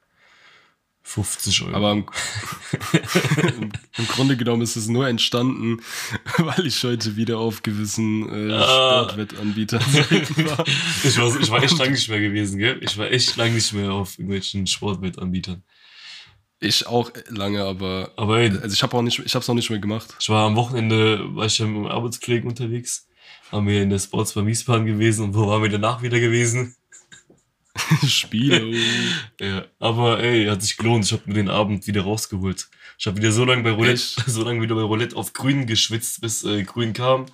[SPEAKER 2] 50 Euro.
[SPEAKER 1] Aber im, im, Grunde genommen ist es nur entstanden, weil ich heute wieder auf gewissen äh,
[SPEAKER 2] Ah.
[SPEAKER 1] Sportwettanbietern war.
[SPEAKER 2] ich, war, ich war echt lang nicht mehr gewesen, gell? Ich war echt lang nicht mehr auf irgendwelchen Sportwettanbietern.
[SPEAKER 1] Ich auch lange, aber
[SPEAKER 2] Aber ey,
[SPEAKER 1] also ich habe auch nicht, ich habe es auch nicht mehr gemacht.
[SPEAKER 2] ich war am Wochenende, war ich ja mit meinem Arbeitskollegen unterwegs. Haben wir in der Sports bei Wiesbaden gewesen und wo waren wir danach wieder gewesen?
[SPEAKER 1] Spiele.
[SPEAKER 2] Ja, aber ey, hat sich gelohnt. Ich habe mir den Abend wieder rausgeholt. Ich habe wieder so lange bei Roulette,
[SPEAKER 1] Echt?
[SPEAKER 2] so lange wieder bei Roulette auf Grün geschwitzt, bis äh, Grün kam.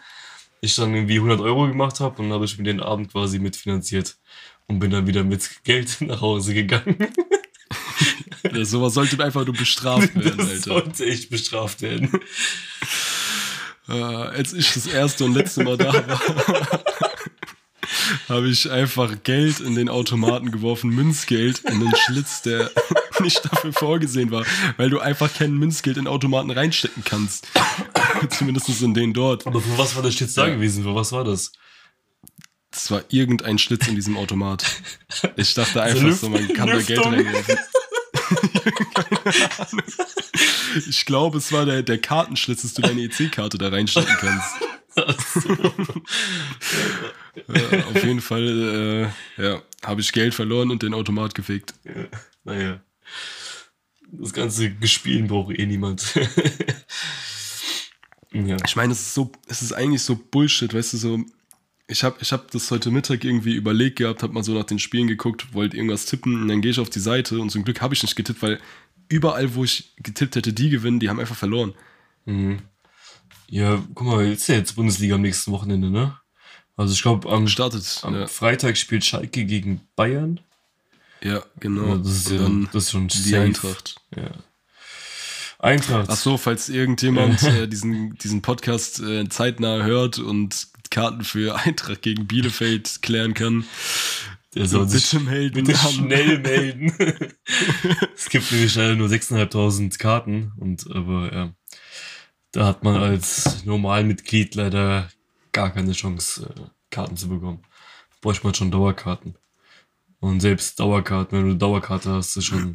[SPEAKER 2] Ich dann irgendwie 100 Euro gemacht habe und dann habe ich mir den Abend quasi mitfinanziert und bin dann wieder mit Geld nach Hause gegangen.
[SPEAKER 1] Ja, sowas sollte einfach nur bestraft werden,
[SPEAKER 2] Das
[SPEAKER 1] Alter.
[SPEAKER 2] sollte echt bestraft werden.
[SPEAKER 1] Äh, als ich das erste und letzte Mal da war, habe ich einfach Geld in den Automaten geworfen, Münzgeld in den Schlitz, der nicht dafür vorgesehen war, weil du einfach kein Münzgeld in Automaten reinstecken kannst. Zumindest in den dort.
[SPEAKER 2] Aber für was war der Schlitz da gewesen? Für was war das?
[SPEAKER 1] Das war irgendein Schlitz in diesem Automat. Ich dachte einfach
[SPEAKER 2] Lüft-
[SPEAKER 1] so, man kann da Geld reinwerfen. Ich glaube, es war der, der Kartenschlitz, dass du deine EC-Karte da reinstecken kannst. Auf jeden Fall, äh, ja, habe ich Geld verloren und den Automat gefickt.
[SPEAKER 2] Ja, naja. Das ganze Gespielen braucht eh niemand. ja.
[SPEAKER 1] Ich meine, es ist so, es ist eigentlich so Bullshit, weißt du, so. Ich habe ich hab das heute Mittag irgendwie überlegt gehabt, habe mal so nach den Spielen geguckt, wollte irgendwas tippen und dann gehe ich auf die Seite und zum Glück habe ich nicht getippt, weil überall, wo ich getippt hätte, die gewinnen, die haben einfach verloren.
[SPEAKER 2] Mhm. Ja, guck mal, jetzt ist ja jetzt Bundesliga am nächsten Wochenende, ne? Also ich glaube, am,
[SPEAKER 1] Startet.
[SPEAKER 2] am
[SPEAKER 1] Ja,
[SPEAKER 2] Freitag spielt Schalke gegen Bayern.
[SPEAKER 1] ja genau.
[SPEAKER 2] Ja, das, ist ja,
[SPEAKER 1] dann
[SPEAKER 2] das ist schon
[SPEAKER 1] die
[SPEAKER 2] safe.
[SPEAKER 1] Eintracht.
[SPEAKER 2] Ja. Eintracht.
[SPEAKER 1] Ach so, falls irgendjemand äh, diesen, diesen Podcast äh, zeitnah hört und Karten für Eintracht gegen Bielefeld klären kann,
[SPEAKER 2] Der soll sich
[SPEAKER 1] bitte melden.
[SPEAKER 2] bitte schnell melden. es gibt nämlich leider nur 6.500 Karten und aber ja, da hat man als Normalmitglied leider gar keine Chance, äh, Karten zu bekommen. Bräuchte man schon Dauerkarten. Und selbst Dauerkarten, wenn du eine Dauerkarte hast, ist schon.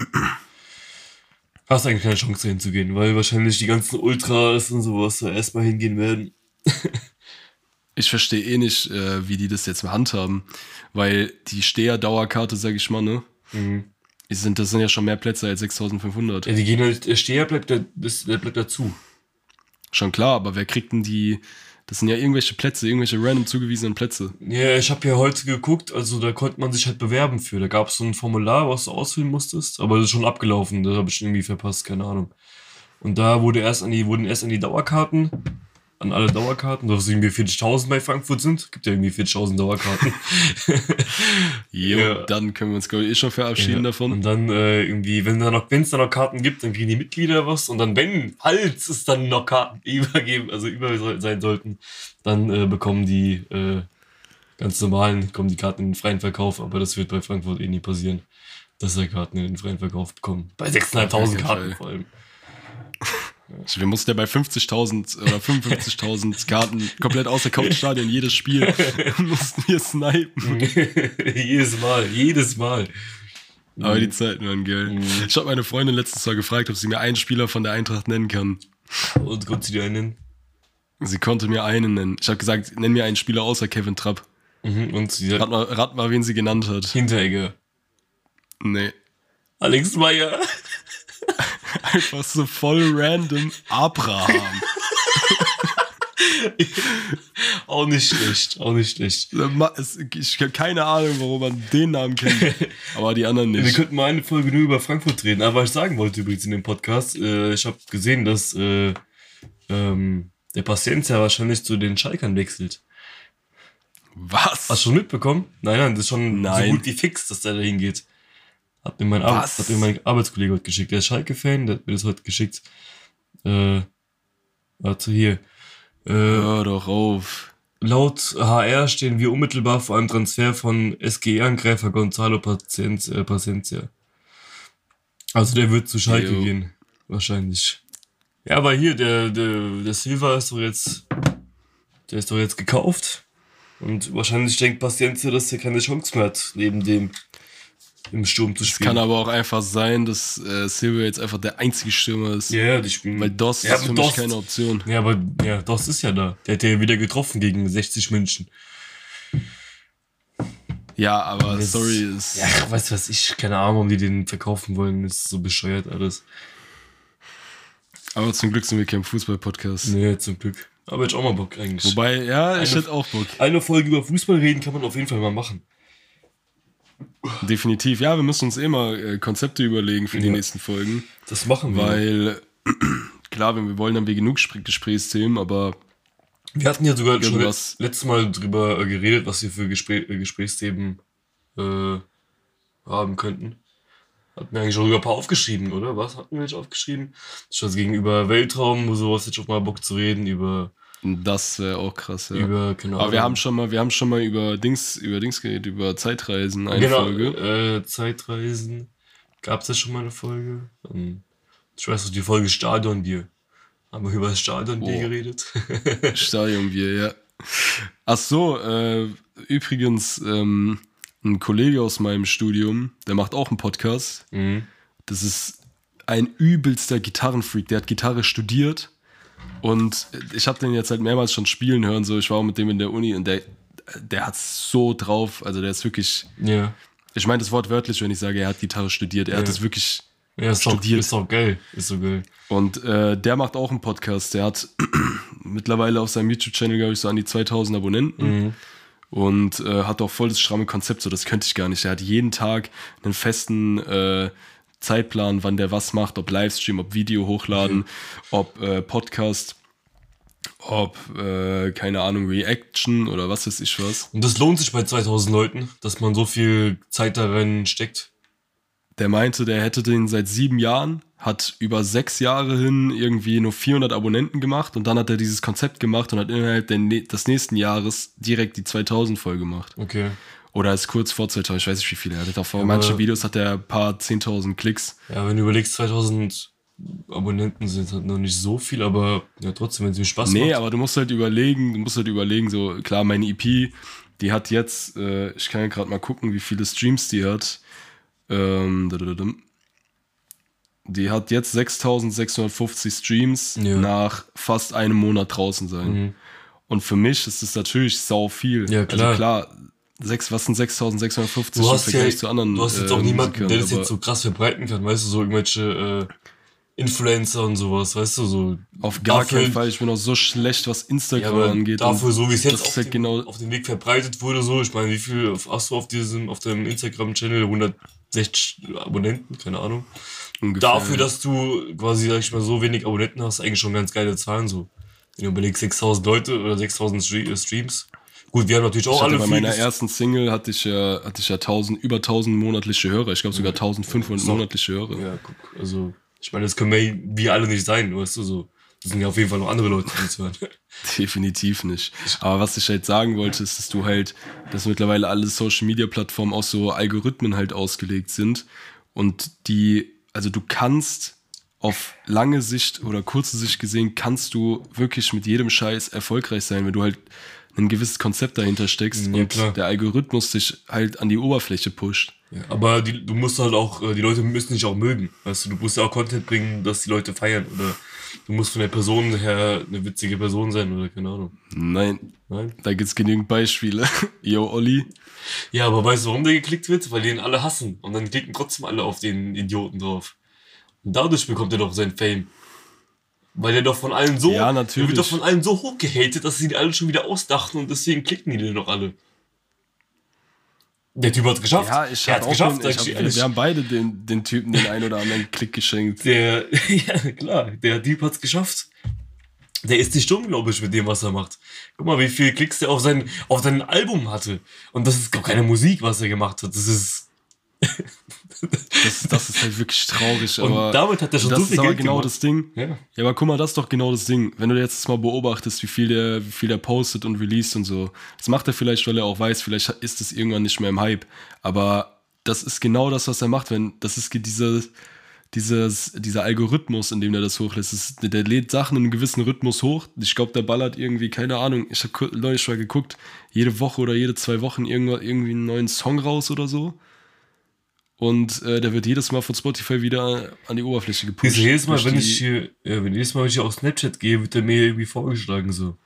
[SPEAKER 2] Hast eigentlich keine Chance hinzugehen, weil wahrscheinlich die ganzen Ultras und sowas da erstmal hingehen werden.
[SPEAKER 1] Ich verstehe eh nicht, äh, wie die das jetzt handhaben, weil die Steher-Dauerkarte, sag ich mal, ne? Die sind, das sind ja schon mehr Plätze als 6500.
[SPEAKER 2] Ja, die gehen halt, der Steher bleibt, da, das, der bleibt dazu.
[SPEAKER 1] Schon klar, aber wer kriegt denn die Das sind ja irgendwelche Plätze, irgendwelche random zugewiesenen Plätze.
[SPEAKER 2] Ja, ich habe ja heute geguckt, also da konnte man sich halt bewerben für. Da gab es so ein Formular, was du ausfüllen musstest, aber das ist schon abgelaufen, das habe ich irgendwie verpasst, keine Ahnung. Und da wurde erst an die, wurden erst an die Dauerkarten, an alle Dauerkarten, dass es irgendwie 40.000 bei Frankfurt sind. Gibt ja irgendwie 40.000 Dauerkarten.
[SPEAKER 1] Jo,
[SPEAKER 2] Ja.
[SPEAKER 1] dann können wir uns, glaube ich, eh schon verabschieden
[SPEAKER 2] Ja,
[SPEAKER 1] davon.
[SPEAKER 2] Und dann äh, irgendwie, wenn da noch, wenn es da noch Karten gibt, dann kriegen die Mitglieder was. Und dann, wenn, falls es dann noch Karten übergeben, also über sein sollten, dann äh, bekommen die äh, ganz normalen, kommen die Karten in den freien Verkauf. Aber das wird bei Frankfurt eh nie passieren, dass er Karten in den freien Verkauf bekommen. Bei 6.500
[SPEAKER 1] Auf keinen
[SPEAKER 2] Karten vor allem.
[SPEAKER 1] Wir mussten ja bei 50.000 oder 55.000 Karten komplett ausverkauftes Stadion, jedes Spiel mussten wir snipen.
[SPEAKER 2] jedes Mal, jedes Mal.
[SPEAKER 1] Aber die Zeiten waren geil.
[SPEAKER 2] Mhm.
[SPEAKER 1] Ich habe meine Freundin letztens mal gefragt, ob sie mir einen Spieler von der Eintracht nennen kann.
[SPEAKER 2] Und kommt sie dir einen?
[SPEAKER 1] Sie konnte mir einen nennen. Ich habe gesagt, nenn mir einen Spieler außer Kevin Trapp.
[SPEAKER 2] Mhm. Und sie
[SPEAKER 1] Rat
[SPEAKER 2] hat
[SPEAKER 1] mal, rat mal, wen sie genannt hat.
[SPEAKER 2] Hinteregger.
[SPEAKER 1] Nee.
[SPEAKER 2] Alex Meyer.
[SPEAKER 1] Einfach so voll random Abraham.
[SPEAKER 2] Auch nicht schlecht, auch nicht schlecht.
[SPEAKER 1] Ich habe keine Ahnung, warum man den Namen kennt. Aber die anderen
[SPEAKER 2] Wir
[SPEAKER 1] nicht.
[SPEAKER 2] könnten mal eine Folge nur über Frankfurt reden. Aber was ich sagen wollte übrigens in dem Podcast, äh, ich habe gesehen, dass äh, ähm, der Paciencia wahrscheinlich zu den Schalkern wechselt.
[SPEAKER 1] Was?
[SPEAKER 2] Hast du schon mitbekommen? Nein, nein, das ist schon
[SPEAKER 1] Nein.
[SPEAKER 2] so gut wie fix, dass der da hingeht. Hat mir mein, Ar hat mir mein Arbeitskollege heute geschickt. Der ist Schalke-Fan, der hat mir das heute geschickt. Äh, warte hier. Äh,
[SPEAKER 1] Hör doch auf.
[SPEAKER 2] Laut HR stehen wir unmittelbar vor einem Transfer von SGE-Angreifer Gonzalo Paciencia. Äh. Also der wird zu Schalke
[SPEAKER 1] Jo.
[SPEAKER 2] gehen. Wahrscheinlich. Ja, aber hier, der, der, der Silva ist doch jetzt. Der ist doch jetzt gekauft. Und wahrscheinlich denkt Paciencia, dass er keine Chance mehr hat, neben dem im Sturm zu
[SPEAKER 1] Es
[SPEAKER 2] spielen.
[SPEAKER 1] kann aber auch einfach sein, dass äh, Silva jetzt einfach der einzige Stürmer ist.
[SPEAKER 2] ja, die spielen.
[SPEAKER 1] Weil Dost
[SPEAKER 2] Ja,
[SPEAKER 1] ist für
[SPEAKER 2] aber
[SPEAKER 1] mich
[SPEAKER 2] Dost-
[SPEAKER 1] keine Option.
[SPEAKER 2] Ja, aber ja, Dost ist ja da. Der hat ja wieder getroffen gegen 60 München.
[SPEAKER 1] Ja, aber
[SPEAKER 2] Das-
[SPEAKER 1] sorry, ist.
[SPEAKER 2] Ja, weißt du was, ich, keine Ahnung, warum die den verkaufen wollen, ist so bescheuert alles.
[SPEAKER 1] Aber zum Glück sind wir kein Fußball-Podcast.
[SPEAKER 2] Nee, zum Glück. Aber ich auch mal Bock eigentlich.
[SPEAKER 1] Wobei, ja, ich
[SPEAKER 2] Eine-
[SPEAKER 1] hätte auch Bock.
[SPEAKER 2] Eine Folge über Fußball reden kann man auf jeden Fall mal machen.
[SPEAKER 1] Definitiv. Ja, wir müssen uns eh mal äh, Konzepte überlegen für die
[SPEAKER 2] Ja.
[SPEAKER 1] nächsten Folgen.
[SPEAKER 2] Das machen wir.
[SPEAKER 1] Weil, klar, wenn wir wollen, haben wir genug Spr- Gesprächsthemen, aber
[SPEAKER 2] wir hatten ja sogar schon
[SPEAKER 1] Irgendwas-
[SPEAKER 2] le letztes Mal drüber äh, geredet, was wir für Gespräch Gesprächsthemen äh, haben könnten. Hatten wir eigentlich sogar ein paar aufgeschrieben, oder? Was hatten wir jetzt aufgeschrieben? Schon gegenüber Weltraum, wo sowas jetzt schon mal Bock zu reden, über,
[SPEAKER 1] das wäre auch krass, ja.
[SPEAKER 2] über genau.
[SPEAKER 1] aber wir haben schon mal, wir haben schon mal über Dings, über Dings geredet, über Zeitreisen, eine
[SPEAKER 2] genau,
[SPEAKER 1] Folge.
[SPEAKER 2] Äh, Zeitreisen. Gab es da schon mal eine Folge? Ähm, ich weiß noch, die Folge Stadionbier. Haben wir über das Stadionbier
[SPEAKER 1] Oh.
[SPEAKER 2] geredet?
[SPEAKER 1] Stadionbier, ja. Ach so, äh, übrigens, ähm, ein Kollege aus meinem Studium, der macht auch einen Podcast.
[SPEAKER 2] mhm.
[SPEAKER 1] Das ist ein übelster Gitarrenfreak. Der hat Gitarre studiert und ich habe den jetzt halt mehrmals schon spielen hören. So, ich war auch mit dem in der Uni und der, der hat so drauf. Also der ist wirklich.
[SPEAKER 2] Ja.
[SPEAKER 1] Ich meine das Wort wörtlich, wenn ich sage, er hat Gitarre studiert. Er hat
[SPEAKER 2] Ja.
[SPEAKER 1] das wirklich.
[SPEAKER 2] Ja, ist
[SPEAKER 1] Studiert.
[SPEAKER 2] ist doch geil. Ist so geil.
[SPEAKER 1] Und äh, der macht auch einen Podcast. Der hat mittlerweile auf seinem YouTube-Channel, glaube ich, so an die 2000 Abonnenten.
[SPEAKER 2] Mhm.
[SPEAKER 1] Und äh, hat auch voll das stramme Konzept, so das könnte ich gar nicht. Er hat jeden Tag einen festen äh, Zeitplan, wann der was macht, ob Livestream, ob Video hochladen, ob äh, Podcast, ob, äh, keine Ahnung, Reaction oder was weiß ich was.
[SPEAKER 2] Und das lohnt sich bei 2000 Leuten, dass man so viel Zeit darin steckt.
[SPEAKER 1] Der meinte, der hätte den seit sieben Jahren, hat über sechs Jahre hin irgendwie nur 400 Abonnenten gemacht und dann hat er dieses Konzept gemacht und hat innerhalb der, des nächsten Jahres direkt die 2000 voll gemacht.
[SPEAKER 2] Okay.
[SPEAKER 1] Oder ist kurz vor 2000, ich weiß nicht wie viele er hat. Auf
[SPEAKER 2] aber-
[SPEAKER 1] manchen Videos hat er ein paar 10.000 Klicks.
[SPEAKER 2] Ja, wenn du überlegst, 2000 Abonnenten sind halt noch nicht so viel, aber ja, trotzdem, wenn es mir Spaß
[SPEAKER 1] Nee,
[SPEAKER 2] macht.
[SPEAKER 1] aber du musst halt überlegen, du musst halt überlegen, so klar, meine EP, die hat jetzt, äh, ich kann ja gerade mal gucken, wie viele Streams die hat. Ähm, die hat jetzt 6650 Streams
[SPEAKER 2] Ja.
[SPEAKER 1] nach fast einem Monat draußen sein.
[SPEAKER 2] Mhm.
[SPEAKER 1] Und für mich ist es natürlich sau viel.
[SPEAKER 2] Ja, klar.
[SPEAKER 1] Also klar, sechs, was sind 6650
[SPEAKER 2] Du
[SPEAKER 1] im
[SPEAKER 2] hast ja,
[SPEAKER 1] Vergleich zu anderen?
[SPEAKER 2] du hast jetzt
[SPEAKER 1] äh,
[SPEAKER 2] auch niemanden,
[SPEAKER 1] Musikern,
[SPEAKER 2] der das jetzt so krass verbreiten kann, weißt du, so irgendwelche äh, Influencer und sowas, weißt du, so.
[SPEAKER 1] Auf gar dafür, keinen Fall. Ich bin auch so schlecht, was Instagram ja, angeht.
[SPEAKER 2] Dafür, so wie es jetzt auf, halt den, genau auf dem Weg verbreitet wurde, so. Ich meine, wie viel hast du auf diesem, auf deinem Instagram-Channel? 160 Abonnenten, keine Ahnung. Ungefähr, dafür, dass du quasi, sag ich mal, so wenig Abonnenten hast, eigentlich schon ganz geile Zahlen, so. Wenn du überlegst, 6000 Leute oder 6000 Streams. Gut, wir haben natürlich auch alle
[SPEAKER 1] Bei meiner ersten Single hatte ich ja, hatte ich ja 1000, über 1000 monatliche Hörer. Ich glaube sogar 1500 so. monatliche Hörer.
[SPEAKER 2] Ja, guck, also, ich meine, das können wir, alle nicht sein, weißt du, so. Das sind ja auf jeden Fall noch andere Leute, die das hören.
[SPEAKER 1] Definitiv nicht. Aber was ich halt sagen wollte, ist, dass du halt, dass mittlerweile alle Social Media Plattformen auch so Algorithmen halt ausgelegt sind und die, also du kannst auf lange Sicht oder kurze Sicht gesehen, kannst du wirklich mit jedem Scheiß erfolgreich sein, wenn du halt ein gewisses Konzept dahinter steckst ja, und klar. der Algorithmus dich halt an die Oberfläche pusht.
[SPEAKER 2] Ja, aber die, du musst halt auch, äh, die Leute müssen dich auch mögen. Weißt du, du musst ja auch Content bringen, dass die Leute feiern oder du musst von der Person her eine witzige Person sein oder keine Ahnung.
[SPEAKER 1] Nein. Nein? Da gibt's genügend Beispiele. Yo, Olli.
[SPEAKER 2] Ja, aber weißt du, warum der geklickt wird? Weil den alle hassen. Und dann klicken trotzdem alle auf den Idioten drauf. Und dadurch bekommt er doch sein Fame. Weil er doch von allen so,
[SPEAKER 1] ja, natürlich.
[SPEAKER 2] wird doch von allen so hochgehatet, dass sie ihn alle schon wieder ausdachten und deswegen klicken die den doch alle. Der Typ hat's geschafft.
[SPEAKER 1] Ja, ich habe geschafft. Den, ich hab, wir haben beide den, den Typen den einen oder anderen Klick geschenkt.
[SPEAKER 2] Der, ja, klar, der Typ hat's geschafft. Der ist nicht dumm, glaube ich, mit dem, was er macht. Guck mal, wie viele Klicks der auf sein, auf sein Album hatte. Und das ist gar keine Musik, was er gemacht hat. Das ist
[SPEAKER 1] das, das ist halt wirklich traurig.
[SPEAKER 2] Und
[SPEAKER 1] aber
[SPEAKER 2] damit hat er schon
[SPEAKER 1] das
[SPEAKER 2] so viel
[SPEAKER 1] ist Geld genau gemacht. das Ding. Ja. ja, aber guck mal, das ist doch genau das Ding. Wenn du jetzt mal beobachtest, wie viel der, wie viel der postet und released und so. Das macht er vielleicht, weil er auch weiß, vielleicht ist es irgendwann nicht mehr im Hype. Aber das ist genau das, was er macht. Wenn, das ist diese, dieses, dieser Algorithmus, in dem er das hochlässt. Ist, der lädt Sachen in einem gewissen Rhythmus hoch. Ich glaube, der ballert irgendwie, keine Ahnung, ich habe neulich mal geguckt, jede Woche oder jede zwei Wochen irgendwie einen neuen Song raus oder so. Und äh, der wird jedes Mal von Spotify wieder an die Oberfläche gepusht.
[SPEAKER 2] Jedes Mal, wenn ich hier, ja, wenn jedes Mal, wenn ich auf Snapchat gehe, wird der mir irgendwie vorgeschlagen so.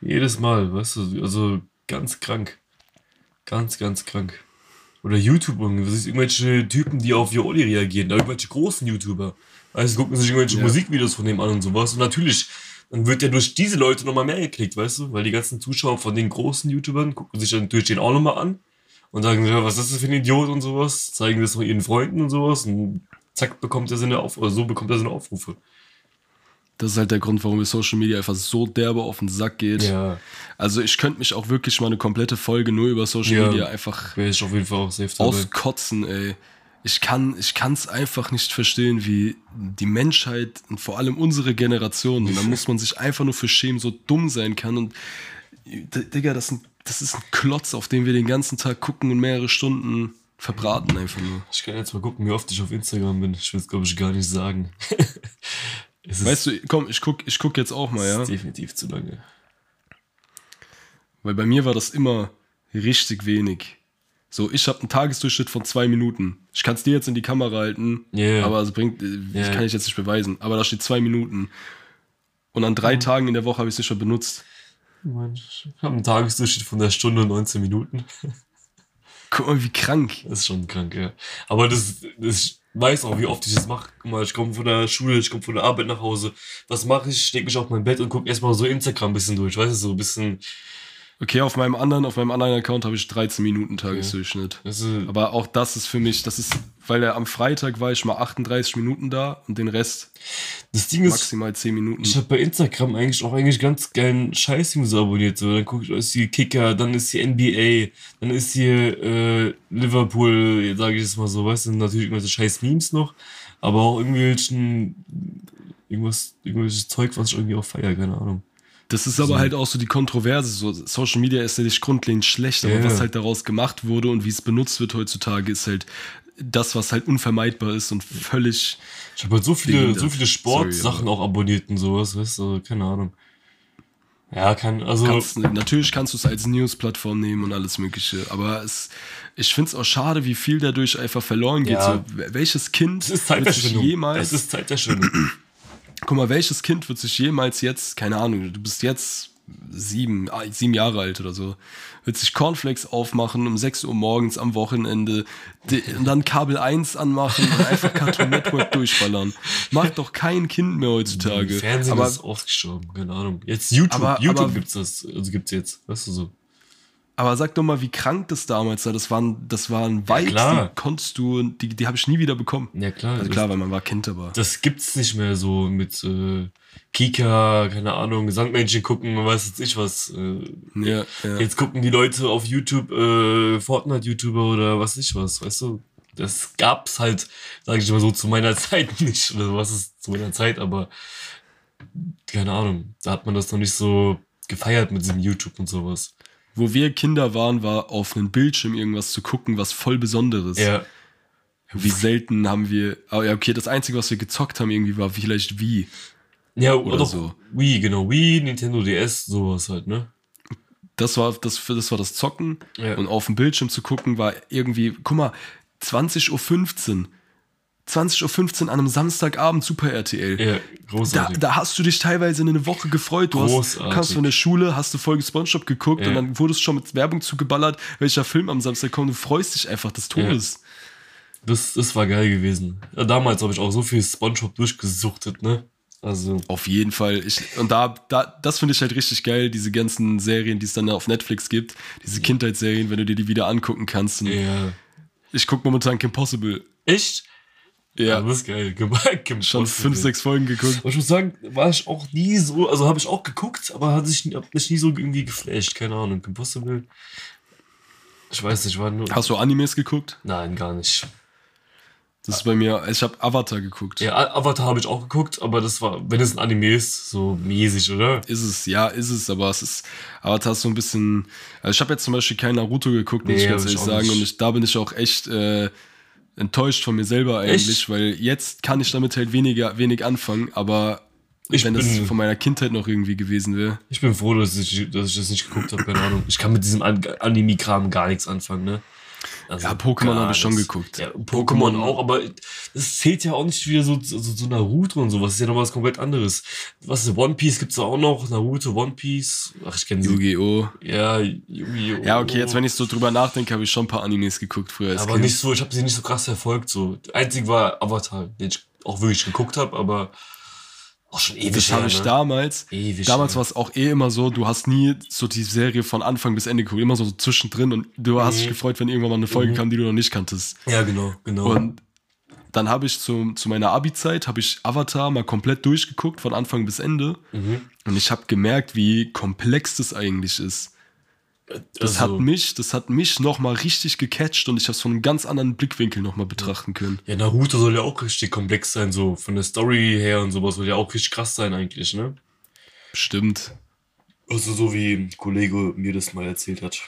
[SPEAKER 2] Jedes Mal, weißt du, also ganz krank. Ganz, ganz krank. Oder YouTube was ist irgendwelche Typen, die auf Joli reagieren, da irgendwelche großen YouTuber. Also gucken sich irgendwelche ja. Musikvideos von dem an und sowas. Und natürlich, dann wird der durch diese Leute nochmal mehr geklickt, weißt du? Weil die ganzen Zuschauer von den großen YouTubern gucken sich dann natürlich den auch nochmal an und sagen, ja, was ist das für ein Idiot und sowas, zeigen das noch ihren Freunden und sowas und zack, bekommt er seine Aufrufe, oder so bekommt er seine Aufrufe.
[SPEAKER 1] Das ist halt der Grund, warum mir Social Media einfach so derbe auf den Sack geht.
[SPEAKER 2] Ja.
[SPEAKER 1] Also ich könnte mich auch wirklich mal eine komplette Folge nur über Social ja, Media einfach
[SPEAKER 2] ich auf jeden Fall auch safe
[SPEAKER 1] auskotzen, ey. Ich kann ich es einfach nicht verstehen, wie die Menschheit und vor allem unsere Generation, und da muss man sich einfach nur für schämen, so dumm sein kann. Und Digga, das sind das ist ein Klotz, auf den wir den ganzen Tag gucken und mehrere Stunden verbraten einfach nur.
[SPEAKER 2] Ich kann jetzt mal gucken, wie oft ich auf Instagram bin. Ich will es, glaube ich, gar nicht sagen.
[SPEAKER 1] weißt du, komm, ich guck, ich guck jetzt auch mal, ja.
[SPEAKER 2] Ist definitiv zu lange.
[SPEAKER 1] Weil bei mir war das immer richtig wenig. So, ich habe einen Tagesdurchschnitt von zwei Minuten. Ich kann es dir jetzt in die Kamera halten,
[SPEAKER 2] yeah.
[SPEAKER 1] aber es bringt, yeah. das kann ich jetzt nicht beweisen. Aber da steht zwei Minuten. Und an drei mhm. Tagen in der Woche habe ich es schon benutzt.
[SPEAKER 2] Ich habe einen Tagesdurchschnitt von der Stunde und 19 Minuten.
[SPEAKER 1] Guck mal, wie krank.
[SPEAKER 2] Das ist schon krank, ja. Aber das, das ich weiß auch, wie oft ich das mache. Guck mal, ich komme von der Schule, ich komme von der Arbeit nach Hause. Was mache ich? Ich stecke mich auf mein Bett und gucke erstmal so Instagram ein bisschen durch. Weißt du, so ein bisschen
[SPEAKER 1] Okay, auf meinem anderen, auf meinem anderen Account habe ich 13 Minuten Tagesdurchschnitt. Okay. Aber auch das ist für mich, das ist, weil er am Freitag war ich mal 38 Minuten da und den Rest
[SPEAKER 2] das Ding ist,
[SPEAKER 1] maximal 10 Minuten.
[SPEAKER 2] Ich habe bei Instagram eigentlich auch eigentlich ganz geilen Scheiß-News abonniert. So. Dann gucke ich, ist hier Kicker, dann ist hier NBA, dann ist hier äh, Liverpool, sage ich jetzt mal so, weißt du, natürlich irgendwelche scheiß Memes noch, aber auch irgendwelchen irgendwas, irgendwelches Zeug, was ich irgendwie auch feier, keine Ahnung.
[SPEAKER 1] Das ist aber so. halt auch so die Kontroverse. So, Social Media ist ja nicht grundlegend schlecht, aber yeah. was halt daraus gemacht wurde und wie es benutzt wird heutzutage, ist halt das, was halt unvermeidbar ist und völlig.
[SPEAKER 2] Ich habe halt so viele, so viele Sportsachen auch abonniert und sowas, weißt du, keine Ahnung. Ja, kann, also.
[SPEAKER 1] Kannst, natürlich kannst du es als News-Plattform nehmen und alles Mögliche, aber es, ich finde es auch schade, wie viel dadurch einfach verloren geht. Ja. So, welches Kind
[SPEAKER 2] das ist Zeitverschwendung. jemals. Das ist Zeitverschwendung.
[SPEAKER 1] Guck mal, welches Kind wird sich jemals jetzt, keine Ahnung, du bist jetzt sieben, ah, sieben Jahre alt oder so, wird sich Cornflakes aufmachen um 6 Uhr morgens am Wochenende und dann Kabel 1 anmachen und einfach Cartoon Network durchballern. Macht doch kein Kind mehr heutzutage.
[SPEAKER 2] Fernsehen
[SPEAKER 1] aber,
[SPEAKER 2] ist ausgestorben, keine Ahnung. Jetzt YouTube,
[SPEAKER 1] Aber-
[SPEAKER 2] YouTube
[SPEAKER 1] aber-
[SPEAKER 2] gibt's das, also gibt's jetzt, weißt du so.
[SPEAKER 1] Aber sag doch mal, wie krank das damals war. Das waren, das waren Vibes,
[SPEAKER 2] klar.
[SPEAKER 1] die konntest du, die, die habe ich nie wieder bekommen.
[SPEAKER 2] Ja klar,
[SPEAKER 1] Also klar, weil man war Kind, aber.
[SPEAKER 2] das gibt's nicht mehr so mit äh, Kika, keine Ahnung, Sandmännchen gucken, weiß jetzt ich was. Äh,
[SPEAKER 1] Ja, ja.
[SPEAKER 2] Jetzt gucken die Leute auf YouTube äh, Fortnite-YouTuber oder was ich was, weißt du? Das gab's halt, sage ich mal so, zu meiner Zeit nicht. Oder was ist zu meiner Zeit, aber keine Ahnung. Da hat man das noch nicht so gefeiert mit diesem YouTube und sowas.
[SPEAKER 1] Wo wir Kinder waren, war auf einem Bildschirm irgendwas zu gucken, was voll Besonderes.
[SPEAKER 2] Ja,
[SPEAKER 1] Wie selten haben wir. Aber ja, okay, das Einzige, was wir gezockt haben, irgendwie war vielleicht wie.
[SPEAKER 2] ja
[SPEAKER 1] Oder
[SPEAKER 2] oder
[SPEAKER 1] so.
[SPEAKER 2] Wii, genau. Wii, Nintendo DS, sowas halt, ne?
[SPEAKER 1] Das war das, das war das Zocken.
[SPEAKER 2] Ja.
[SPEAKER 1] Und auf dem Bildschirm zu gucken, war irgendwie, guck mal, 20.15 Uhr. 20.15 Uhr an einem Samstagabend Super RTL.
[SPEAKER 2] Ja,
[SPEAKER 1] Da,
[SPEAKER 2] großartig.
[SPEAKER 1] da hast du dich teilweise in eine Woche gefreut. Du hast,
[SPEAKER 2] Großartig.
[SPEAKER 1] kamst von der Schule, hast du Folge Spongebob geguckt
[SPEAKER 2] Ja.
[SPEAKER 1] und dann wurdest schon mit Werbung zugeballert, welcher Film am Samstag kommt. Du freust dich einfach des Todes.
[SPEAKER 2] Das, das war geil gewesen. Ja, damals habe ich auch so viel Spongebob durchgesuchtet, ne? Also,
[SPEAKER 1] Auf jeden Fall. Ich, und da, da das finde ich halt richtig geil, diese ganzen Serien, die es dann auf Netflix gibt. Diese Kindheitsserien, wenn du dir die wieder angucken kannst.
[SPEAKER 2] Ja.
[SPEAKER 1] Ich gucke momentan Kim Possible.
[SPEAKER 2] Echt?
[SPEAKER 1] Ja,
[SPEAKER 2] das ist geil. Kim
[SPEAKER 1] schon fünf, sechs Folgen geguckt.
[SPEAKER 2] Aber ich muss sagen, war ich auch nie so, also habe ich auch geguckt, aber hat sich, hab mich nie so irgendwie geflasht, keine Ahnung. Impossible. Ich weiß nicht, war nur.
[SPEAKER 1] Hast du Animes geguckt?
[SPEAKER 2] Nein, gar nicht.
[SPEAKER 1] Das ist bei mir, ich habe Avatar geguckt.
[SPEAKER 2] Ja, Avatar habe ich auch geguckt, aber das war, wenn es ein Anime ist, so mäßig, oder?
[SPEAKER 1] Ist es, ja, ist es, aber es ist, Avatar ist so ein bisschen, also ich habe jetzt zum Beispiel kein Naruto geguckt, muss
[SPEAKER 2] Nee,
[SPEAKER 1] ich ganz ehrlich sagen,
[SPEAKER 2] nicht.
[SPEAKER 1] und ich, da bin ich auch echt äh, enttäuscht von mir selber eigentlich,
[SPEAKER 2] Echt?
[SPEAKER 1] weil jetzt kann ich damit halt weniger, wenig anfangen, aber
[SPEAKER 2] Ich
[SPEAKER 1] wenn das
[SPEAKER 2] bin-
[SPEAKER 1] von meiner Kindheit noch irgendwie gewesen wäre.
[SPEAKER 2] Ich bin froh, dass ich, dass ich das nicht geguckt habe, keine Ahnung. Ich kann mit diesem An Anime-Kram gar nichts anfangen, ne? Also
[SPEAKER 1] Ja, Pokémon habe ich schon geguckt.
[SPEAKER 2] Ja, Pokémon auch, aber das zählt ja auch nicht wieder so, so, so Naruto und sowas. Das ist ja noch was komplett anderes. Was ist One Piece gibt's da auch noch? Naruto, One Piece. Ach, ich kenne sie.
[SPEAKER 1] Yu-Gi-Oh!
[SPEAKER 2] Ja, Yu-Gi-Oh!
[SPEAKER 1] Ja, okay, jetzt wenn ich so drüber nachdenke, habe ich schon ein paar Animes geguckt früher als
[SPEAKER 2] Aber
[SPEAKER 1] Kind.
[SPEAKER 2] nicht so, ich habe sie nicht so krass verfolgt. So. Einzig war Avatar, den ich auch wirklich geguckt habe, aber auch schon ewig
[SPEAKER 1] das habe ich
[SPEAKER 2] ne?
[SPEAKER 1] damals.
[SPEAKER 2] Ewig
[SPEAKER 1] Damals war es auch eh immer so, du hast nie so die Serie von Anfang bis Ende geguckt, immer so zwischendrin und du hast dich gefreut, wenn irgendwann mal eine Folge kam, die du noch nicht kanntest.
[SPEAKER 2] Ja, genau, genau.
[SPEAKER 1] Und dann habe ich zu, zu meiner Abi-Zeit, habe ich Avatar mal komplett durchgeguckt, von Anfang bis Ende.
[SPEAKER 2] Mhm.
[SPEAKER 1] Und ich habe gemerkt, wie komplex das eigentlich ist. Das
[SPEAKER 2] Also-
[SPEAKER 1] hat mich, das hat mich nochmal richtig gecatcht und ich habe es von einem ganz anderen Blickwinkel nochmal betrachten können.
[SPEAKER 2] Ja, Naruto soll ja auch richtig komplex sein, so von der Story her und sowas soll ja auch richtig krass sein eigentlich, ne?
[SPEAKER 1] Stimmt.
[SPEAKER 2] Also so wie ein Kollege mir das mal erzählt hat.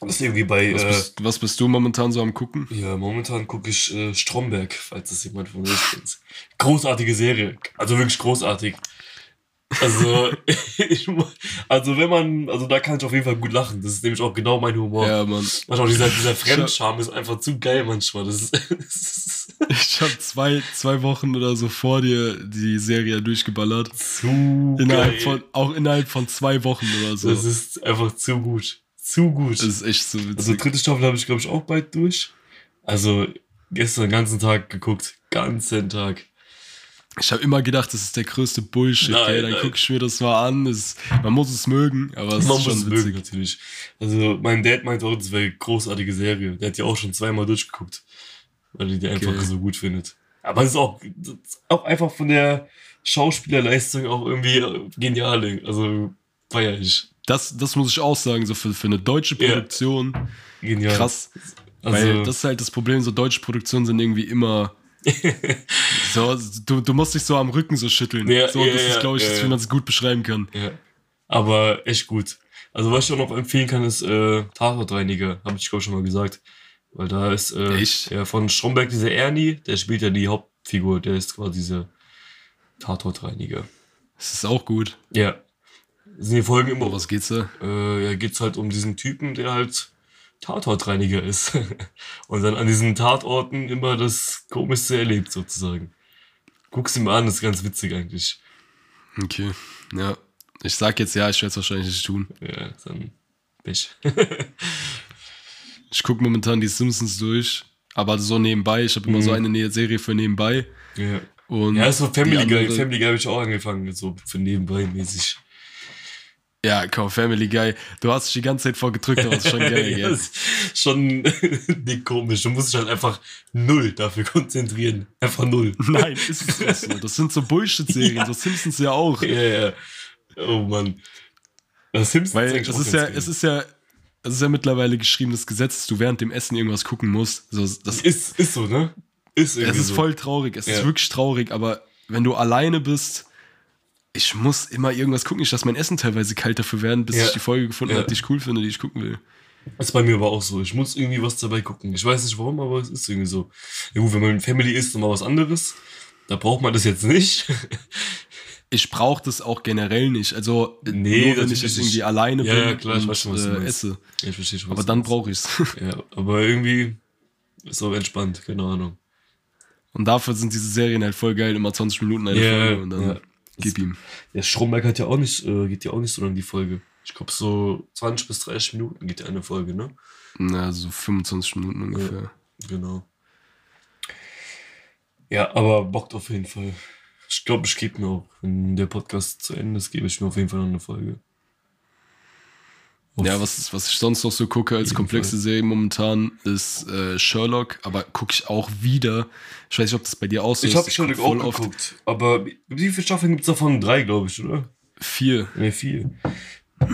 [SPEAKER 2] Das ist irgendwie bei,
[SPEAKER 1] Was,
[SPEAKER 2] äh,
[SPEAKER 1] bist, was bist du momentan so am gucken?
[SPEAKER 2] ja, momentan gucke ich äh, Stromberg, falls das jemand von euch kennt. Großartige Serie, also wirklich großartig. Also, ich, also wenn man, also da kann ich auf jeden Fall gut lachen. Das ist nämlich auch genau mein Humor.
[SPEAKER 1] Ja, Mann.
[SPEAKER 2] Manchmal dieser, dieser Fremdscham ist einfach zu geil manchmal. Das ist, das ist
[SPEAKER 1] Ich habe zwei, zwei Wochen oder so vor dir die Serie durchgeballert.
[SPEAKER 2] zu
[SPEAKER 1] Innerhalb
[SPEAKER 2] geil.
[SPEAKER 1] von, auch innerhalb von zwei Wochen oder so.
[SPEAKER 2] Das ist einfach zu gut. Zu gut.
[SPEAKER 1] Das ist echt so
[SPEAKER 2] Also
[SPEAKER 1] witzig.
[SPEAKER 2] dritte Staffel habe ich, glaube ich, auch bald durch. Also gestern den ganzen Tag geguckt. Ganzen Tag.
[SPEAKER 1] Ich habe immer gedacht, das ist der größte Bullshit.
[SPEAKER 2] Nein,
[SPEAKER 1] gell? Dann gucke ich mir das mal an. Das, man muss es mögen, aber es
[SPEAKER 2] Man
[SPEAKER 1] ist
[SPEAKER 2] muss es
[SPEAKER 1] schon
[SPEAKER 2] mögen,
[SPEAKER 1] witzig.
[SPEAKER 2] natürlich. Also mein Dad meinte auch, das wäre eine großartige Serie. Der hat die auch schon zweimal durchgeguckt. Weil er die einfach
[SPEAKER 1] Okay.
[SPEAKER 2] so gut findet. Aber es ist auch, das ist auch einfach von der Schauspielerleistung auch irgendwie äh, genial. Also feier ich.
[SPEAKER 1] Das, das muss ich auch sagen, so für, für eine deutsche
[SPEAKER 2] Ja.
[SPEAKER 1] Produktion.
[SPEAKER 2] Genial.
[SPEAKER 1] Krass.
[SPEAKER 2] Also,
[SPEAKER 1] Weil das ist halt das Problem, so deutsche Produktionen sind irgendwie immer. So, du, du musst dich so am Rücken so schütteln.
[SPEAKER 2] Ja,
[SPEAKER 1] so,
[SPEAKER 2] ja,
[SPEAKER 1] das ist, glaube ich, das, wie man es gut beschreiben kann.
[SPEAKER 2] Aber echt gut. Also was ich auch noch empfehlen kann, ist äh, Tatortreiniger. Habe ich, glaube ich, schon mal gesagt. Weil da ist äh, von Stromberg dieser Ernie, der spielt ja die Hauptfigur. Der ist quasi dieser Tatortreiniger.
[SPEAKER 1] Das ist auch gut.
[SPEAKER 2] Ja. Sind die Folgen immer,
[SPEAKER 1] Um was geht's da?
[SPEAKER 2] äh, ja, geht's halt um diesen Typen, der halt Tatortreiniger ist. Und dann an diesen Tatorten immer das Komischste erlebt, sozusagen. Guck's ihm an, das ist ganz witzig eigentlich.
[SPEAKER 1] Okay. Ja. Ich sag jetzt ja, ich werde es wahrscheinlich nicht tun.
[SPEAKER 2] Ja, dann Pech.
[SPEAKER 1] Ich gucke momentan die Simpsons durch, aber so nebenbei. Ich habe immer
[SPEAKER 2] Mhm.
[SPEAKER 1] so eine Serie für nebenbei.
[SPEAKER 2] ja.
[SPEAKER 1] Und
[SPEAKER 2] Ja, so Family Guy. Family Guy habe ich auch angefangen, so für nebenbei mäßig.
[SPEAKER 1] Ja, komm, Family Guy. Du hast dich die ganze Zeit vorgedrückt, aber das ist schon geil,
[SPEAKER 2] ja, ist schon nicht komisch. Du musst dich halt einfach null dafür konzentrieren. Einfach null.
[SPEAKER 1] Nein, ist es auch so. Das sind so Bullshit-Serien,
[SPEAKER 2] Ja.
[SPEAKER 1] so Simpsons ja auch.
[SPEAKER 2] Ja, ja. Oh Mann. Das Simpsons
[SPEAKER 1] Weil
[SPEAKER 2] eigentlich
[SPEAKER 1] es ist ja, es ist ja, es ist ja mittlerweile geschriebenes Gesetz, dass du während dem Essen irgendwas gucken musst. So, das,
[SPEAKER 2] ist, ist so, ne? Ist irgendwie
[SPEAKER 1] es ist voll traurig, es ist
[SPEAKER 2] Ja.
[SPEAKER 1] wirklich traurig, aber wenn du alleine bist, ich muss immer irgendwas gucken. Ich lasse mein Essen teilweise kalt dafür werden, bis
[SPEAKER 2] Ja.
[SPEAKER 1] ich die Folge gefunden
[SPEAKER 2] Ja.
[SPEAKER 1] habe, die ich cool finde, die ich gucken will.
[SPEAKER 2] Das ist bei mir aber auch so. Ich muss irgendwie was dabei gucken. Ich weiß nicht warum, aber es ist irgendwie so. Ja gut, wenn man mit Family isst, dann mal was anderes. Da braucht man das jetzt nicht.
[SPEAKER 1] Ich brauche das auch generell nicht. Also
[SPEAKER 2] Nee,
[SPEAKER 1] nur wenn ich jetzt irgendwie alleine
[SPEAKER 2] Ja,
[SPEAKER 1] bin
[SPEAKER 2] ja, klar, ich
[SPEAKER 1] und
[SPEAKER 2] weiß schon, was
[SPEAKER 1] äh, esse.
[SPEAKER 2] ich verstehe schon. was
[SPEAKER 1] Aber dann brauche ich's.
[SPEAKER 2] Ja, aber irgendwie ist auch entspannt, keine Ahnung.
[SPEAKER 1] Und dafür sind diese Serien halt voll geil, immer 20 Minuten eine
[SPEAKER 2] Ja,
[SPEAKER 1] Folge und dann
[SPEAKER 2] ja.
[SPEAKER 1] Gib ihm.
[SPEAKER 2] Der Stromberg hat ja auch nicht, äh, geht ja auch nicht so lang die Folge. Ich glaube, so 20 bis 30 Minuten geht ja eine Folge, ne?
[SPEAKER 1] Na, so 25 Minuten ungefähr.
[SPEAKER 2] Genau. Ja, aber bockt auf jeden Fall. Ich glaube, ich gebe mir auch, wenn der Podcast zu Ende ist, gebe ich mir auf jeden Fall noch eine Folge. Auf-
[SPEAKER 1] Ja, was, was ich sonst noch so gucke als
[SPEAKER 2] jeden
[SPEAKER 1] komplexe
[SPEAKER 2] Fall.
[SPEAKER 1] Serie momentan ist äh, Sherlock, aber gucke ich auch wieder. Ich weiß nicht, ob das bei dir auch so
[SPEAKER 2] ich
[SPEAKER 1] ist.
[SPEAKER 2] habe Sherlock auch
[SPEAKER 1] oft
[SPEAKER 2] geguckt. Aber wie viele Staffeln gibt es davon? Drei, glaube ich, oder?
[SPEAKER 1] Vier.
[SPEAKER 2] Ne, vier.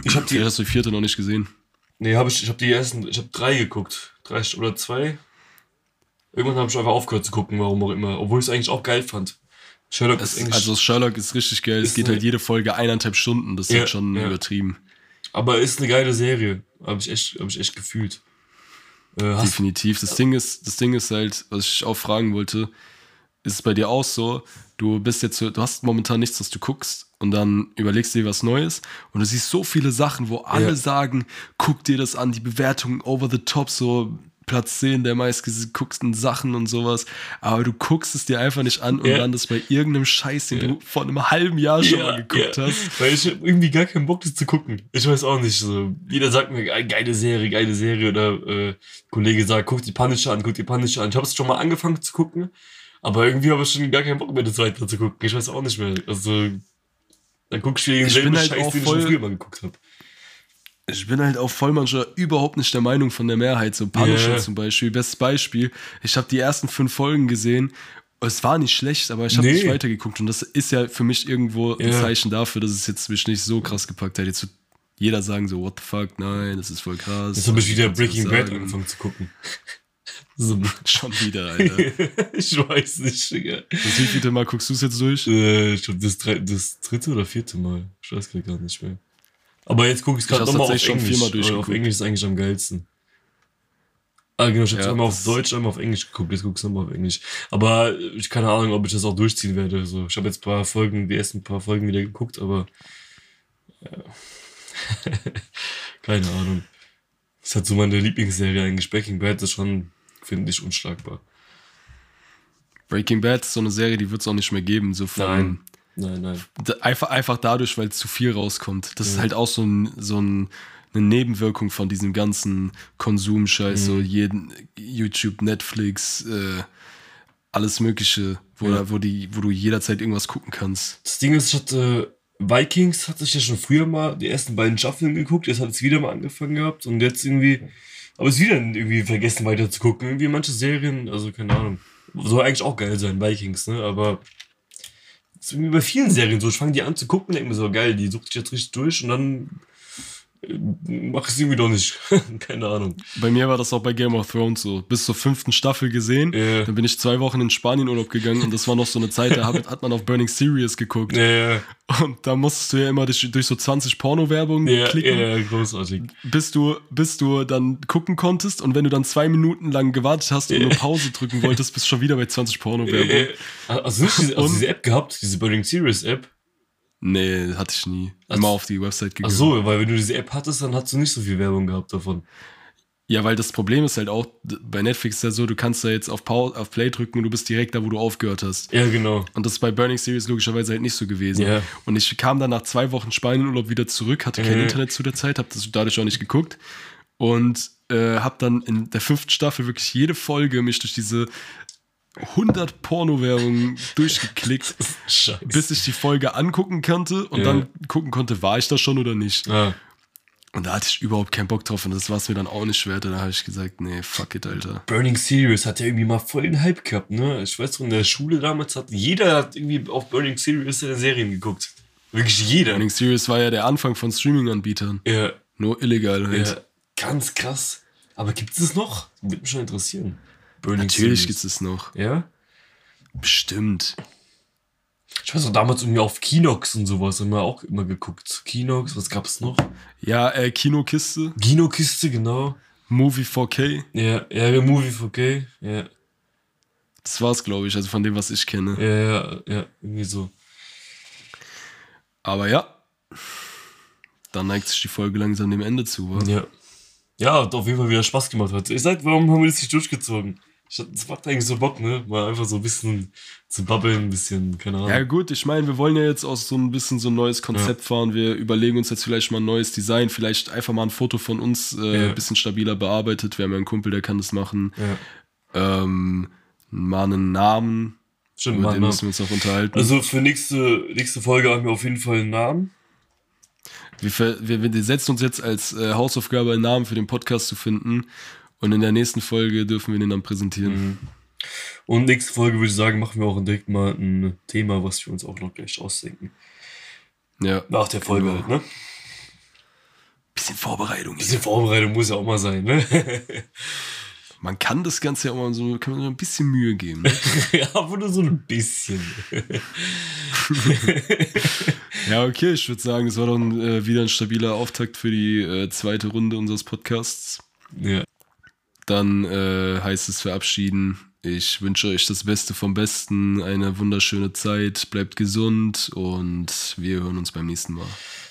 [SPEAKER 2] Ich habe die,
[SPEAKER 1] Vielleicht hast du die vierte noch nicht gesehen.
[SPEAKER 2] nee, habe ich, ich habe die ersten, ich habe drei geguckt. Drei oder zwei. Irgendwann habe ich einfach aufgehört zu gucken, warum auch immer. Obwohl ich es eigentlich auch geil fand. Sherlock ist
[SPEAKER 1] Es,
[SPEAKER 2] eigentlich,
[SPEAKER 1] also Sherlock ist richtig geil. Es
[SPEAKER 2] Ist
[SPEAKER 1] geht
[SPEAKER 2] eine-
[SPEAKER 1] halt jede Folge eineinhalb Stunden. Das ist
[SPEAKER 2] Ja,
[SPEAKER 1] halt schon
[SPEAKER 2] ja.
[SPEAKER 1] übertrieben.
[SPEAKER 2] Aber ist eine geile Serie. Habe ich echt, habe ich echt gefühlt. Äh,
[SPEAKER 1] Definitiv. Das Ding ist, das Ding ist halt, was ich auch fragen wollte, ist es bei dir auch so, du bist jetzt du hast momentan nichts, was du guckst und dann überlegst du dir was Neues und du siehst so viele Sachen, wo alle
[SPEAKER 2] Ja.
[SPEAKER 1] sagen, guck dir das an, die Bewertungen over the top, so Platz 10 der meistgeguckten Sachen und sowas, aber du guckst es dir einfach nicht an und dann das bei irgendeinem Scheiß, den
[SPEAKER 2] Ja.
[SPEAKER 1] du vor einem halben Jahr schon
[SPEAKER 2] Ja,
[SPEAKER 1] mal geguckt
[SPEAKER 2] ja.
[SPEAKER 1] hast.
[SPEAKER 2] Weil ich hab irgendwie gar keinen Bock, das zu gucken. Ich weiß auch nicht so. Jeder sagt mir, "Ey, geile Serie, geile Serie. Oder äh, Kollege sagt, guck die Punisher an, guck die Punisher an. Ich habe es schon mal angefangen zu gucken, aber irgendwie habe ich schon gar keinen Bock mehr, das weiter zu gucken. Ich weiß auch nicht mehr. Also, dann guck ich wieder
[SPEAKER 1] Ich
[SPEAKER 2] denselben
[SPEAKER 1] bin halt
[SPEAKER 2] Scheiß,
[SPEAKER 1] auch
[SPEAKER 2] den ich schon früher mal geguckt habe.
[SPEAKER 1] Ich bin halt auch voll manchmal überhaupt nicht der Meinung von der Mehrheit. So Punisher
[SPEAKER 2] Ja.
[SPEAKER 1] zum Beispiel, bestes Beispiel. Ich habe die ersten fünf Folgen gesehen. Es war nicht schlecht, aber ich habe
[SPEAKER 2] Nee.
[SPEAKER 1] nicht weitergeguckt. Und das ist ja für mich irgendwo ein
[SPEAKER 2] Ja.
[SPEAKER 1] Zeichen dafür, dass es jetzt mich nicht so krass gepackt hat. Jetzt wird jeder sagen so, what the fuck, nein, das ist voll krass.
[SPEAKER 2] Jetzt habe ich wieder Breaking Bad angefangen zu gucken. so.
[SPEAKER 1] Schon wieder, Alter.
[SPEAKER 2] ich weiß nicht, Digga.
[SPEAKER 1] Das wievielte Mal guckst du es jetzt durch?
[SPEAKER 2] Äh, ich glaube, das, das dritte oder vierte Mal. Ich weiß gar nicht mehr. Aber jetzt gucke ich es gerade nochmal auf
[SPEAKER 1] schon
[SPEAKER 2] Englisch.
[SPEAKER 1] durchgeguckt.
[SPEAKER 2] Auf Englisch ist eigentlich am geilsten. Ah, genau, ich habe
[SPEAKER 1] Ja,
[SPEAKER 2] einmal auf Deutsch, einmal auf Englisch geguckt. Jetzt guckst du nochmal auf Englisch. Aber ich keine Ahnung, ob ich das auch durchziehen werde. So, ich habe jetzt ein paar Folgen, die ersten paar Folgen wieder geguckt, aber. Ja. keine Ahnung. Das hat so meine Lieblingsserie eigentlich. Breaking Bad ist schon, finde ich, unschlagbar.
[SPEAKER 1] Breaking Bad ist so eine Serie, die wird es auch nicht mehr geben. So von,
[SPEAKER 2] Nein. Nein, nein.
[SPEAKER 1] Einfach, einfach dadurch, weil zu viel rauskommt. Das ist
[SPEAKER 2] Ja.
[SPEAKER 1] halt auch so, ein, so ein, eine Nebenwirkung von diesem ganzen Konsumscheiß, so
[SPEAKER 2] Mhm.
[SPEAKER 1] jeden YouTube, Netflix, äh, alles Mögliche, wo,
[SPEAKER 2] Ja.
[SPEAKER 1] da, wo, die, wo du jederzeit irgendwas gucken kannst.
[SPEAKER 2] Das Ding ist, ich hatte Vikings, hatte ich ja schon früher mal die ersten beiden Staffeln geguckt, jetzt hat es wieder mal angefangen gehabt und jetzt irgendwie, aber es wieder irgendwie vergessen weiter zu gucken. Irgendwie manche Serien, also keine Ahnung, soll eigentlich auch geil sein, Vikings, ne, aber ist irgendwie bei vielen Serien so, ich fange die an zu gucken und denke mir so, geil, die sucht sich jetzt richtig durch und dann mach es irgendwie doch nicht. keine Ahnung.
[SPEAKER 1] Bei mir war das auch bei Game of Thrones so. Bis zur fünften Staffel gesehen.
[SPEAKER 2] Ja.
[SPEAKER 1] Dann bin ich zwei Wochen in Spanien Urlaub gegangen und das war noch so eine Zeit, da hat, man auf Burning Serious geguckt.
[SPEAKER 2] Ja,
[SPEAKER 1] Und da musstest du ja immer durch, durch so 20 Porno-Werbungen
[SPEAKER 2] ja,
[SPEAKER 1] klicken.
[SPEAKER 2] ja, großartig.
[SPEAKER 1] bis du, bis du dann gucken konntest und wenn du dann zwei Minuten lang gewartet hast und nur Pause drücken wolltest, bist du schon wieder bei 20 Porno-Werbung.
[SPEAKER 2] Äh, hast du nicht diese App gehabt, diese Burning Series App?
[SPEAKER 1] Nee, hatte ich nie.
[SPEAKER 2] Ach
[SPEAKER 1] Immer auf die Website
[SPEAKER 2] Ach
[SPEAKER 1] gegangen.
[SPEAKER 2] so, weil wenn du diese App hattest, dann hast du nicht so viel Werbung gehabt davon.
[SPEAKER 1] Ja, weil das Problem ist halt auch, bei Netflix ist ja so, du kannst da jetzt auf, Pause, auf Play drücken und du bist direkt da, wo du aufgehört hast.
[SPEAKER 2] Ja, genau.
[SPEAKER 1] Und das ist bei Burning Series logischerweise halt nicht so gewesen.
[SPEAKER 2] Ja.
[SPEAKER 1] Und ich kam dann nach zwei Wochen Spanienurlaub wieder zurück, hatte kein
[SPEAKER 2] Mhm.
[SPEAKER 1] Internet zu der Zeit, habe das dadurch auch nicht geguckt und äh, habe dann in der fünften Staffel wirklich jede Folge mich durch diese 100 Porno-Werbungen durchgeklickt, bis ich die Folge angucken konnte und
[SPEAKER 2] Ja.
[SPEAKER 1] dann gucken konnte, war ich da schon oder nicht.
[SPEAKER 2] Ah,
[SPEAKER 1] Und da hatte ich überhaupt keinen Bock drauf und das war es mir dann auch nicht wert. Da habe ich gesagt, nee, fuck it, Alter.
[SPEAKER 2] Burning Series hat ja irgendwie mal voll den Hype gehabt, ne? Ich weiß noch, in der Schule damals hat jeder hat irgendwie auf Burning Series in Serien geguckt. Wirklich jeder.
[SPEAKER 1] Burning Series war ja der Anfang von Streaming-Anbietern.
[SPEAKER 2] Ja,
[SPEAKER 1] Nur illegal halt.
[SPEAKER 2] ja, ganz krass. Aber gibt es es noch? Würde mich schon interessieren. Burning
[SPEAKER 1] Natürlich gibt es noch.
[SPEAKER 2] Ja?
[SPEAKER 1] Bestimmt.
[SPEAKER 2] Ich weiß noch, damals irgendwie auf Kinox und sowas haben wir auch immer geguckt. Kinox, was gab's noch?
[SPEAKER 1] Ja, äh, Kinokiste,
[SPEAKER 2] Kinokiste, genau.
[SPEAKER 1] Movie 4K.
[SPEAKER 2] Ja, ja, Movie 4K. Ja,
[SPEAKER 1] Das war's, glaube ich, also von dem, was ich kenne.
[SPEAKER 2] ja, ja, ja, irgendwie so.
[SPEAKER 1] Aber ja, dann neigt sich die Folge langsam dem Ende zu. Wa?
[SPEAKER 2] Ja. Ja, hat auf jeden Fall wieder Spaß gemacht heute. Ich sag, warum haben wir das nicht durchgezogen? Es macht eigentlich so Bock, ne? Mal einfach so ein bisschen zu babbeln, ein bisschen, keine Ahnung.
[SPEAKER 1] Ja gut, ich meine, wir wollen ja jetzt auch so ein bisschen so ein neues Konzept fahren. Wir überlegen uns jetzt vielleicht mal ein neues Design, vielleicht einfach mal ein Foto von uns äh,
[SPEAKER 2] Ja.
[SPEAKER 1] ein bisschen stabiler bearbeitet. Wir haben ja einen Kumpel, der kann das machen.
[SPEAKER 2] Ja.
[SPEAKER 1] Ähm, mal einen Namen,
[SPEAKER 2] Stimmt,
[SPEAKER 1] über den müssen wir uns auch unterhalten.
[SPEAKER 2] Also für nächste, nächste Folge haben wir auf jeden Fall einen Namen.
[SPEAKER 1] Wir, wir, wir setzen uns jetzt als äh, Hausaufgabe einen Namen für den Podcast zu finden. Und in der nächsten Folge dürfen wir den dann präsentieren.
[SPEAKER 2] Und nächste Folge würde ich sagen, machen wir auch direkt mal ein Thema, was wir uns auch noch gleich ausdenken.
[SPEAKER 1] Ja.
[SPEAKER 2] Nach der Folge
[SPEAKER 1] Genau.
[SPEAKER 2] halt, ne?
[SPEAKER 1] Bisschen Vorbereitung.
[SPEAKER 2] Bisschen Vorbereitung muss ja auch mal sein, ne?
[SPEAKER 1] Man kann das Ganze ja auch mal so, kann man so ein bisschen Mühe geben. Ne?
[SPEAKER 2] ja, aber nur so ein bisschen.
[SPEAKER 1] ja, okay, ich würde sagen, es war dann äh, wieder ein stabiler Auftakt für die äh, zweite Runde unseres Podcasts.
[SPEAKER 2] ja.
[SPEAKER 1] Dann äh, heißt es verabschieden. Ich wünsche euch das Beste vom Besten, eine wunderschöne Zeit, bleibt gesund und wir hören uns beim nächsten Mal.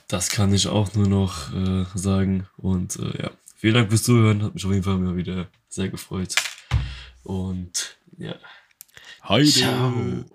[SPEAKER 2] Das kann ich auch nur noch äh, sagen. Und äh, ja, vielen Dank fürs Zuhören. Hat mich auf jeden Fall immer wieder sehr gefreut. Und ja.
[SPEAKER 1] Heide.
[SPEAKER 2] Ciao.